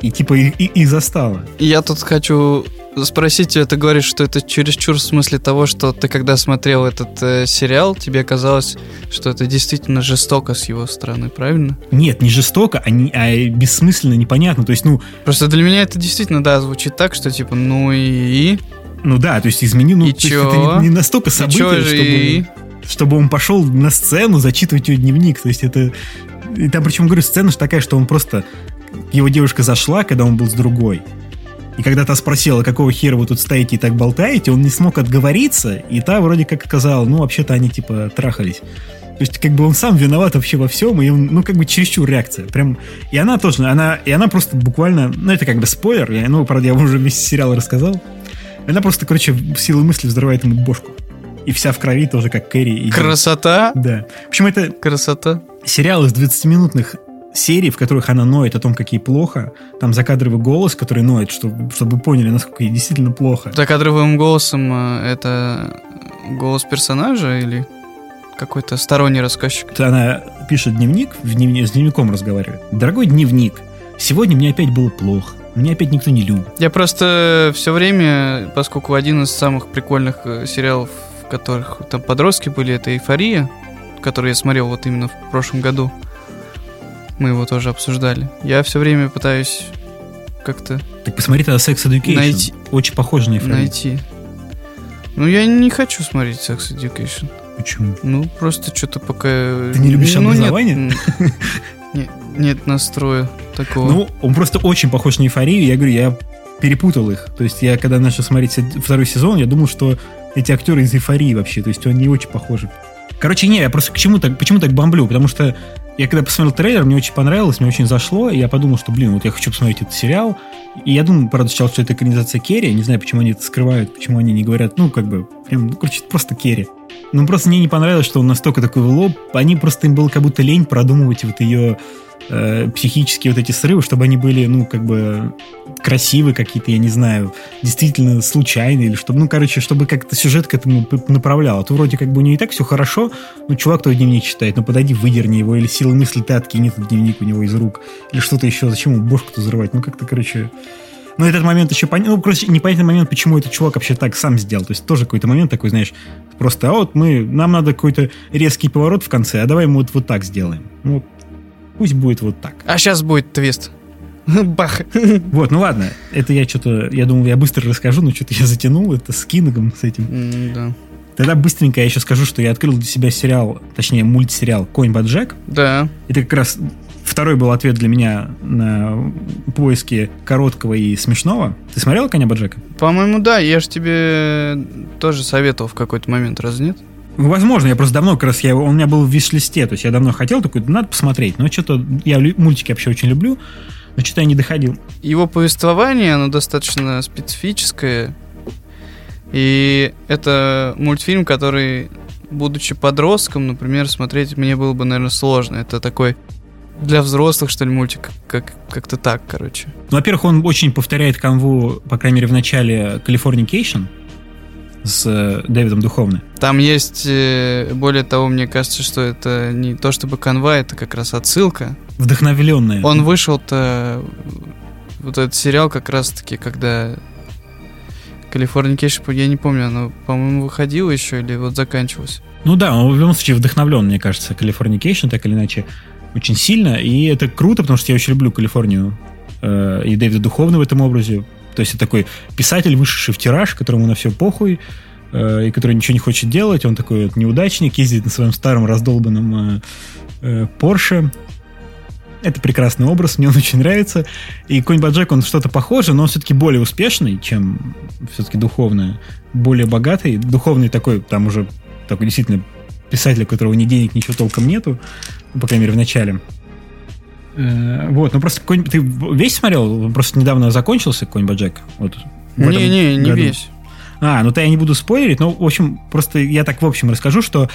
и типа и, и, и застала. Я тут хочу спросить тебя, ты говоришь, что это чересчур в смысле того, что ты когда смотрел этот э, сериал, тебе казалось, что это действительно жестоко с его стороны, правильно? Нет, не жестоко, а, не, а бессмысленно, непонятно. То есть, ну... Просто для меня это действительно, да, звучит так, что типа, ну и... Ну да, то есть измени, ну, и то чё? есть это не, не настолько событие, чтобы, и... чтобы он пошел на сцену зачитывать ее дневник. То есть это... И там причем, говорю, сцена же такая, что он просто... Его девушка зашла, когда он был с другой. И когда та спросила, какого хера вы тут стоите и так болтаете, он не смог отговориться, и та вроде как сказала, ну, вообще-то они, типа, трахались. То есть, как бы он сам виноват вообще во всем, и он, ну, как бы чересчур реакция. Прям, и она тоже, она, и она просто буквально, ну, это как бы спойлер, я, ну, правда, я уже весь сериал рассказал. Она просто, короче, силой мысли взрывает ему бошку. И вся в крови тоже, как Кэрри. Красота? Да. В общем, это... Красота. Сериал из 20-минутных серии, в которых она ноет о том, как ей плохо. Там закадровый голос, который ноет, чтобы, чтобы вы поняли, насколько ей действительно плохо. Закадровым голосом э, это голос персонажа или какой-то сторонний рассказчик? Она пишет дневник, в дневник, с дневником разговаривает. Дорогой дневник, сегодня мне опять было плохо. Меня опять никто не любит. Я просто все время, поскольку один из самых прикольных э, сериалов, в которых там подростки были, это «Эйфория», который я смотрел вот именно в прошлом году. Мы его тоже обсуждали. Я все время пытаюсь как-то... Так посмотри тогда Sex Education. Найти. Очень похож на эйфорию. Найти. Ну, я не хочу смотреть Sex Education. Почему? Ну, просто что-то пока... Ты не любишь ну, образование? Нет, нет, нет настроя такого. Ну, он просто очень похож на эйфорию. Я говорю, я перепутал их. То есть я, когда начал смотреть второй сезон, я думал, что эти актеры из эйфории вообще. То есть они очень похожи. Короче, не, я просто к чему так, почему так бомблю? Потому что я когда посмотрел трейлер, мне очень понравилось, мне очень зашло, и я подумал, что, блин, вот я хочу посмотреть этот сериал. И я думаю, правда, сначала, что это экранизация Керри, не знаю, почему они это скрывают, почему они не говорят, ну, как бы, прям, ну, короче, просто Керри. Ну, просто мне не понравилось, что он настолько такой в лоб, они просто, им было как будто лень продумывать вот ее э, психические вот эти срывы, чтобы они были, ну, как бы красивые какие-то, я не знаю, действительно случайные, или чтобы, ну, короче, чтобы как-то сюжет к этому направлял. А то вроде как бы у нее и так все хорошо, ну, чувак твой дневник читает, ну, подойди, выдерни его, или силы мысли ты откинь этот дневник у него из рук, или что-то еще, зачем ему бошку-то взрывать, ну, как-то, короче... Ну, этот момент еще понятно, ну, короче, непонятный момент, почему этот чувак вообще так сам сделал. То есть тоже какой-то момент такой, знаешь, просто, а вот мы, нам надо какой-то резкий поворот в конце, а давай мы вот, вот так сделаем. Ну, пусть будет вот так. А сейчас будет твист. [laughs] Бах. Вот, ну ладно, это я что-то, я думал, я быстро расскажу, но что-то я затянул это с Кингом, с этим. М, Да. Тогда быстренько я еще скажу, что я открыл для себя сериал, точнее мультсериал «Конь Боджек». Да. Это как раз второй был ответ для меня на поиски короткого и смешного. Ты смотрел «Коня Боджека»? По-моему, да, я же тебе тоже советовал в какой-то момент, разве нет? Возможно, я просто давно как раз, я, он у меня был в виш-листе, то есть я давно хотел, такой, надо посмотреть. Но что-то, я мультики вообще очень люблю, но что-то я не доходил. Его повествование, оно достаточно специфическое. И это мультфильм, который, будучи подростком, например, смотреть мне было бы, наверное, сложно. Это такой для взрослых, что ли, мультик, как, как-то так, короче. Ну, во-первых, он очень повторяет канву, по крайней мере, в начале Californication с э, Дэвидом Духовны. Там есть, э, более того, мне кажется, что это не то чтобы канва, это как раз отсылка. Вдохновленная. Он вышел-то, вот этот сериал как раз-таки, когда Californication, я не помню, оно, по-моему, выходило еще или вот заканчивалось. Ну да, он в любом случае вдохновлен, мне кажется, Californication, так или иначе, очень сильно. И это круто, потому что я очень люблю Калифорнию э, и Дэвида Духовна в этом образе. То есть это такой писатель, вышедший в тираж, которому на все похуй, э, и который ничего не хочет делать. Он такой вот неудачник, ездит на своем старом раздолбанном э, э, Porsche. Это прекрасный образ, мне он [laughs] очень нравится. И Конь Баджек, он что-то похоже, но он все-таки более успешный, чем все-таки духовный, более богатый. Духовный такой, там уже такой действительно писатель, у которого ни денег, ничего толком нету, ну, по крайней мере, в начале. Э, Вот, ну просто конь, ты весь смотрел? Просто недавно закончился Конь Баджек? Вот, Не-не, не весь. А, ну то я не буду спойлерить, но, в общем, просто я так в общем расскажу, что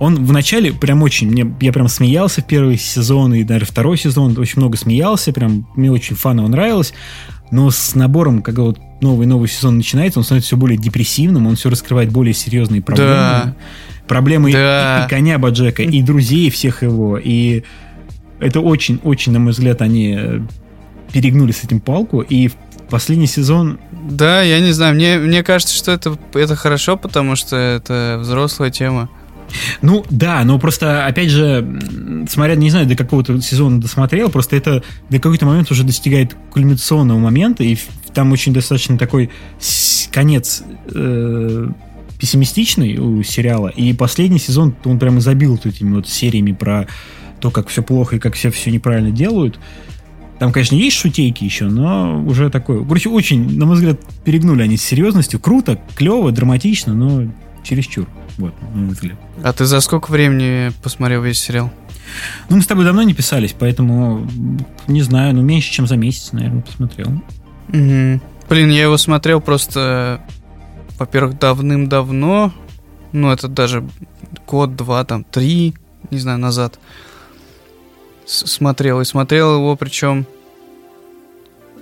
он в начале прям очень, мне, я прям смеялся в первый сезон и даже второй сезон, очень много смеялся, прям мне очень фаново нравилось, но с набором, когда вот новый-новый сезон начинается, он становится все более депрессивным, он все раскрывает более серьезные проблемы. Да. Проблемы Да. и, и коня Баджека, и друзей всех его, и это очень-очень, на мой взгляд, они э, перегнули с этим палку, и в последний сезон Да, я не знаю, мне, мне кажется, что это, это хорошо, потому что это взрослая тема. Ну, да, но просто, опять же, смотря, не знаю, до какого-то сезона досмотрел, просто это до какой-то момент уже достигает кульминационного момента, и там очень достаточно такой конец э, пессимистичный у сериала, и последний сезон, он прям изобил вот этими вот сериями про то, как все плохо и как все все неправильно делают. Там, конечно, есть шутейки еще, но уже такое. Короче, очень, на мой взгляд, перегнули они с серьезностью. Круто, клево, драматично, но чересчур. Вот, на мой взгляд. А ты за сколько времени посмотрел весь сериал? Ну, мы с тобой давно не писались, поэтому не знаю, ну, меньше, чем за месяц, наверное, посмотрел. Мгм. Блин, я его смотрел просто, во-первых, давным-давно, ну, это даже год, два, там, три, не знаю, назад. Смотрел. И смотрел его, причем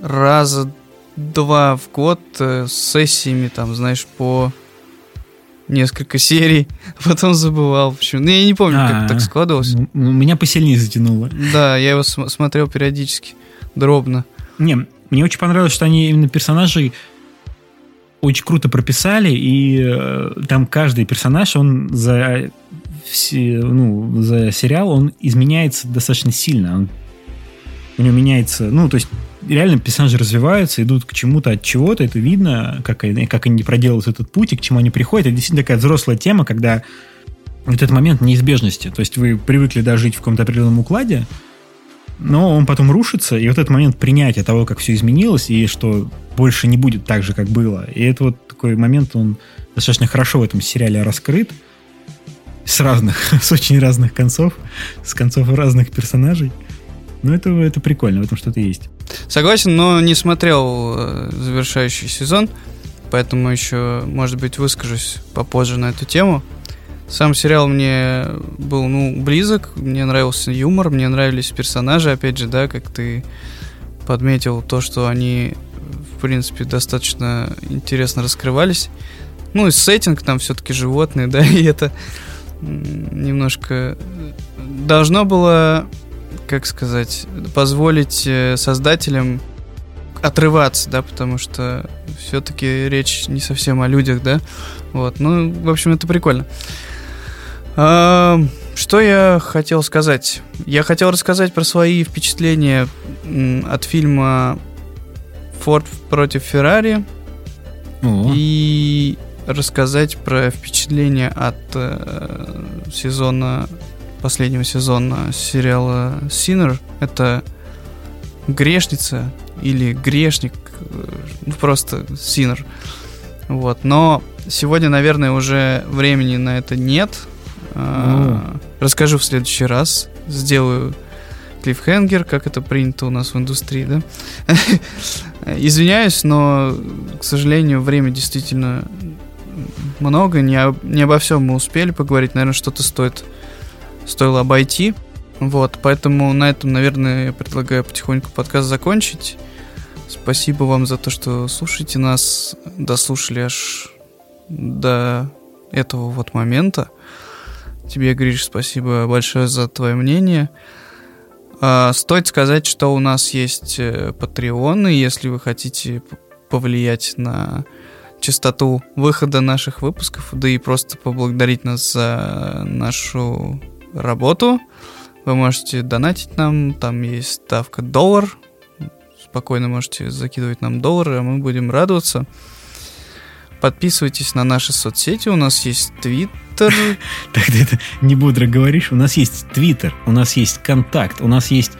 раза два в год э, с сессиями, там, знаешь, по несколько серий, [laughs] потом забывал. Почему? Ну, я не помню, как это так складывалось. Меня посильнее затянуло. Да, я его смотрел периодически, дробно. Не, мне очень понравилось, что они именно персонажей очень круто прописали, и э, там каждый персонаж, он за, все, ну, за сериал, он изменяется достаточно сильно. Он, у него меняется, ну, то есть реально персонажи развиваются, идут к чему-то от чего-то, это видно, как, как они проделывают этот путь и к чему они приходят. Это действительно такая взрослая тема, когда вот этот момент неизбежности. То есть вы привыкли да, жить в каком-то определенном укладе, но он потом рушится, и вот этот момент принятия того, как все изменилось, и что больше не будет так же, как было. И это вот такой момент, он достаточно хорошо в этом сериале раскрыт, с разных, [laughs] с очень разных концов, с концов разных персонажей. Но это, это прикольно, в этом что-то есть. Согласен, но не смотрел э, завершающий сезон, поэтому еще, может быть, выскажусь попозже на эту тему. Сам сериал мне был, ну, близок, мне нравился юмор, мне нравились персонажи, опять же, да, как ты подметил, то, что они, в принципе, достаточно интересно раскрывались. Ну, и сеттинг там все-таки животные, [laughs] да, и это немножко должно было, как сказать, позволить э, создателям отрываться, да, потому что все-таки речь не совсем о людях, да. Вот, ну, в общем, это прикольно. А, что я хотел сказать? Я хотел рассказать про свои впечатления от фильма «Форд против Феррари» и рассказать про впечатления от э, сезона последнего сезона сериала Sinner. Это грешница или грешник, ну, просто Sinner. Вот. Но сегодня, наверное, уже времени на это нет. Ну. Расскажу в следующий раз. Сделаю клиффхенгер, как это принято у нас в индустрии, да? [laughs] Извиняюсь, но, к сожалению, время действительно много, не, об, не обо всем мы успели поговорить, наверное, что-то стоит, стоило обойти. Вот, поэтому на этом, наверное, я предлагаю потихоньку подкаст закончить. Спасибо вам за то, что слушаете нас, дослушали аж до этого вот момента. Тебе, Гриш, спасибо большое за твое мнение. А, стоит сказать, что у нас есть э, и если вы хотите повлиять на частоту выхода наших выпусков, да и просто поблагодарить нас за нашу работу, вы можете донатить нам, там есть ставка доллар, спокойно можете закидывать нам доллары, а мы будем радоваться. Подписывайтесь на наши соцсети, у нас есть Твиттер. [laughs] Так ты это не бодро говоришь. У нас есть Твиттер, у нас есть Контакт, у нас есть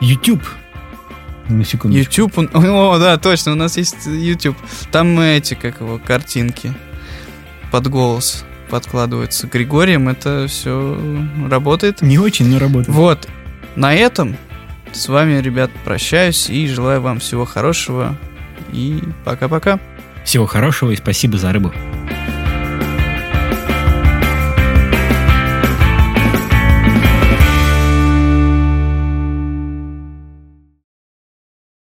YouTube. На секунду. YouTube, [laughs] о, да, точно, у нас есть YouTube. Там эти, как его, картинки под голос подкладываются Григорием. Это все работает. Не очень, но работает. Вот. На этом с вами, ребят, прощаюсь и желаю вам всего хорошего. И пока-пока. Всего хорошего и спасибо за рыбу.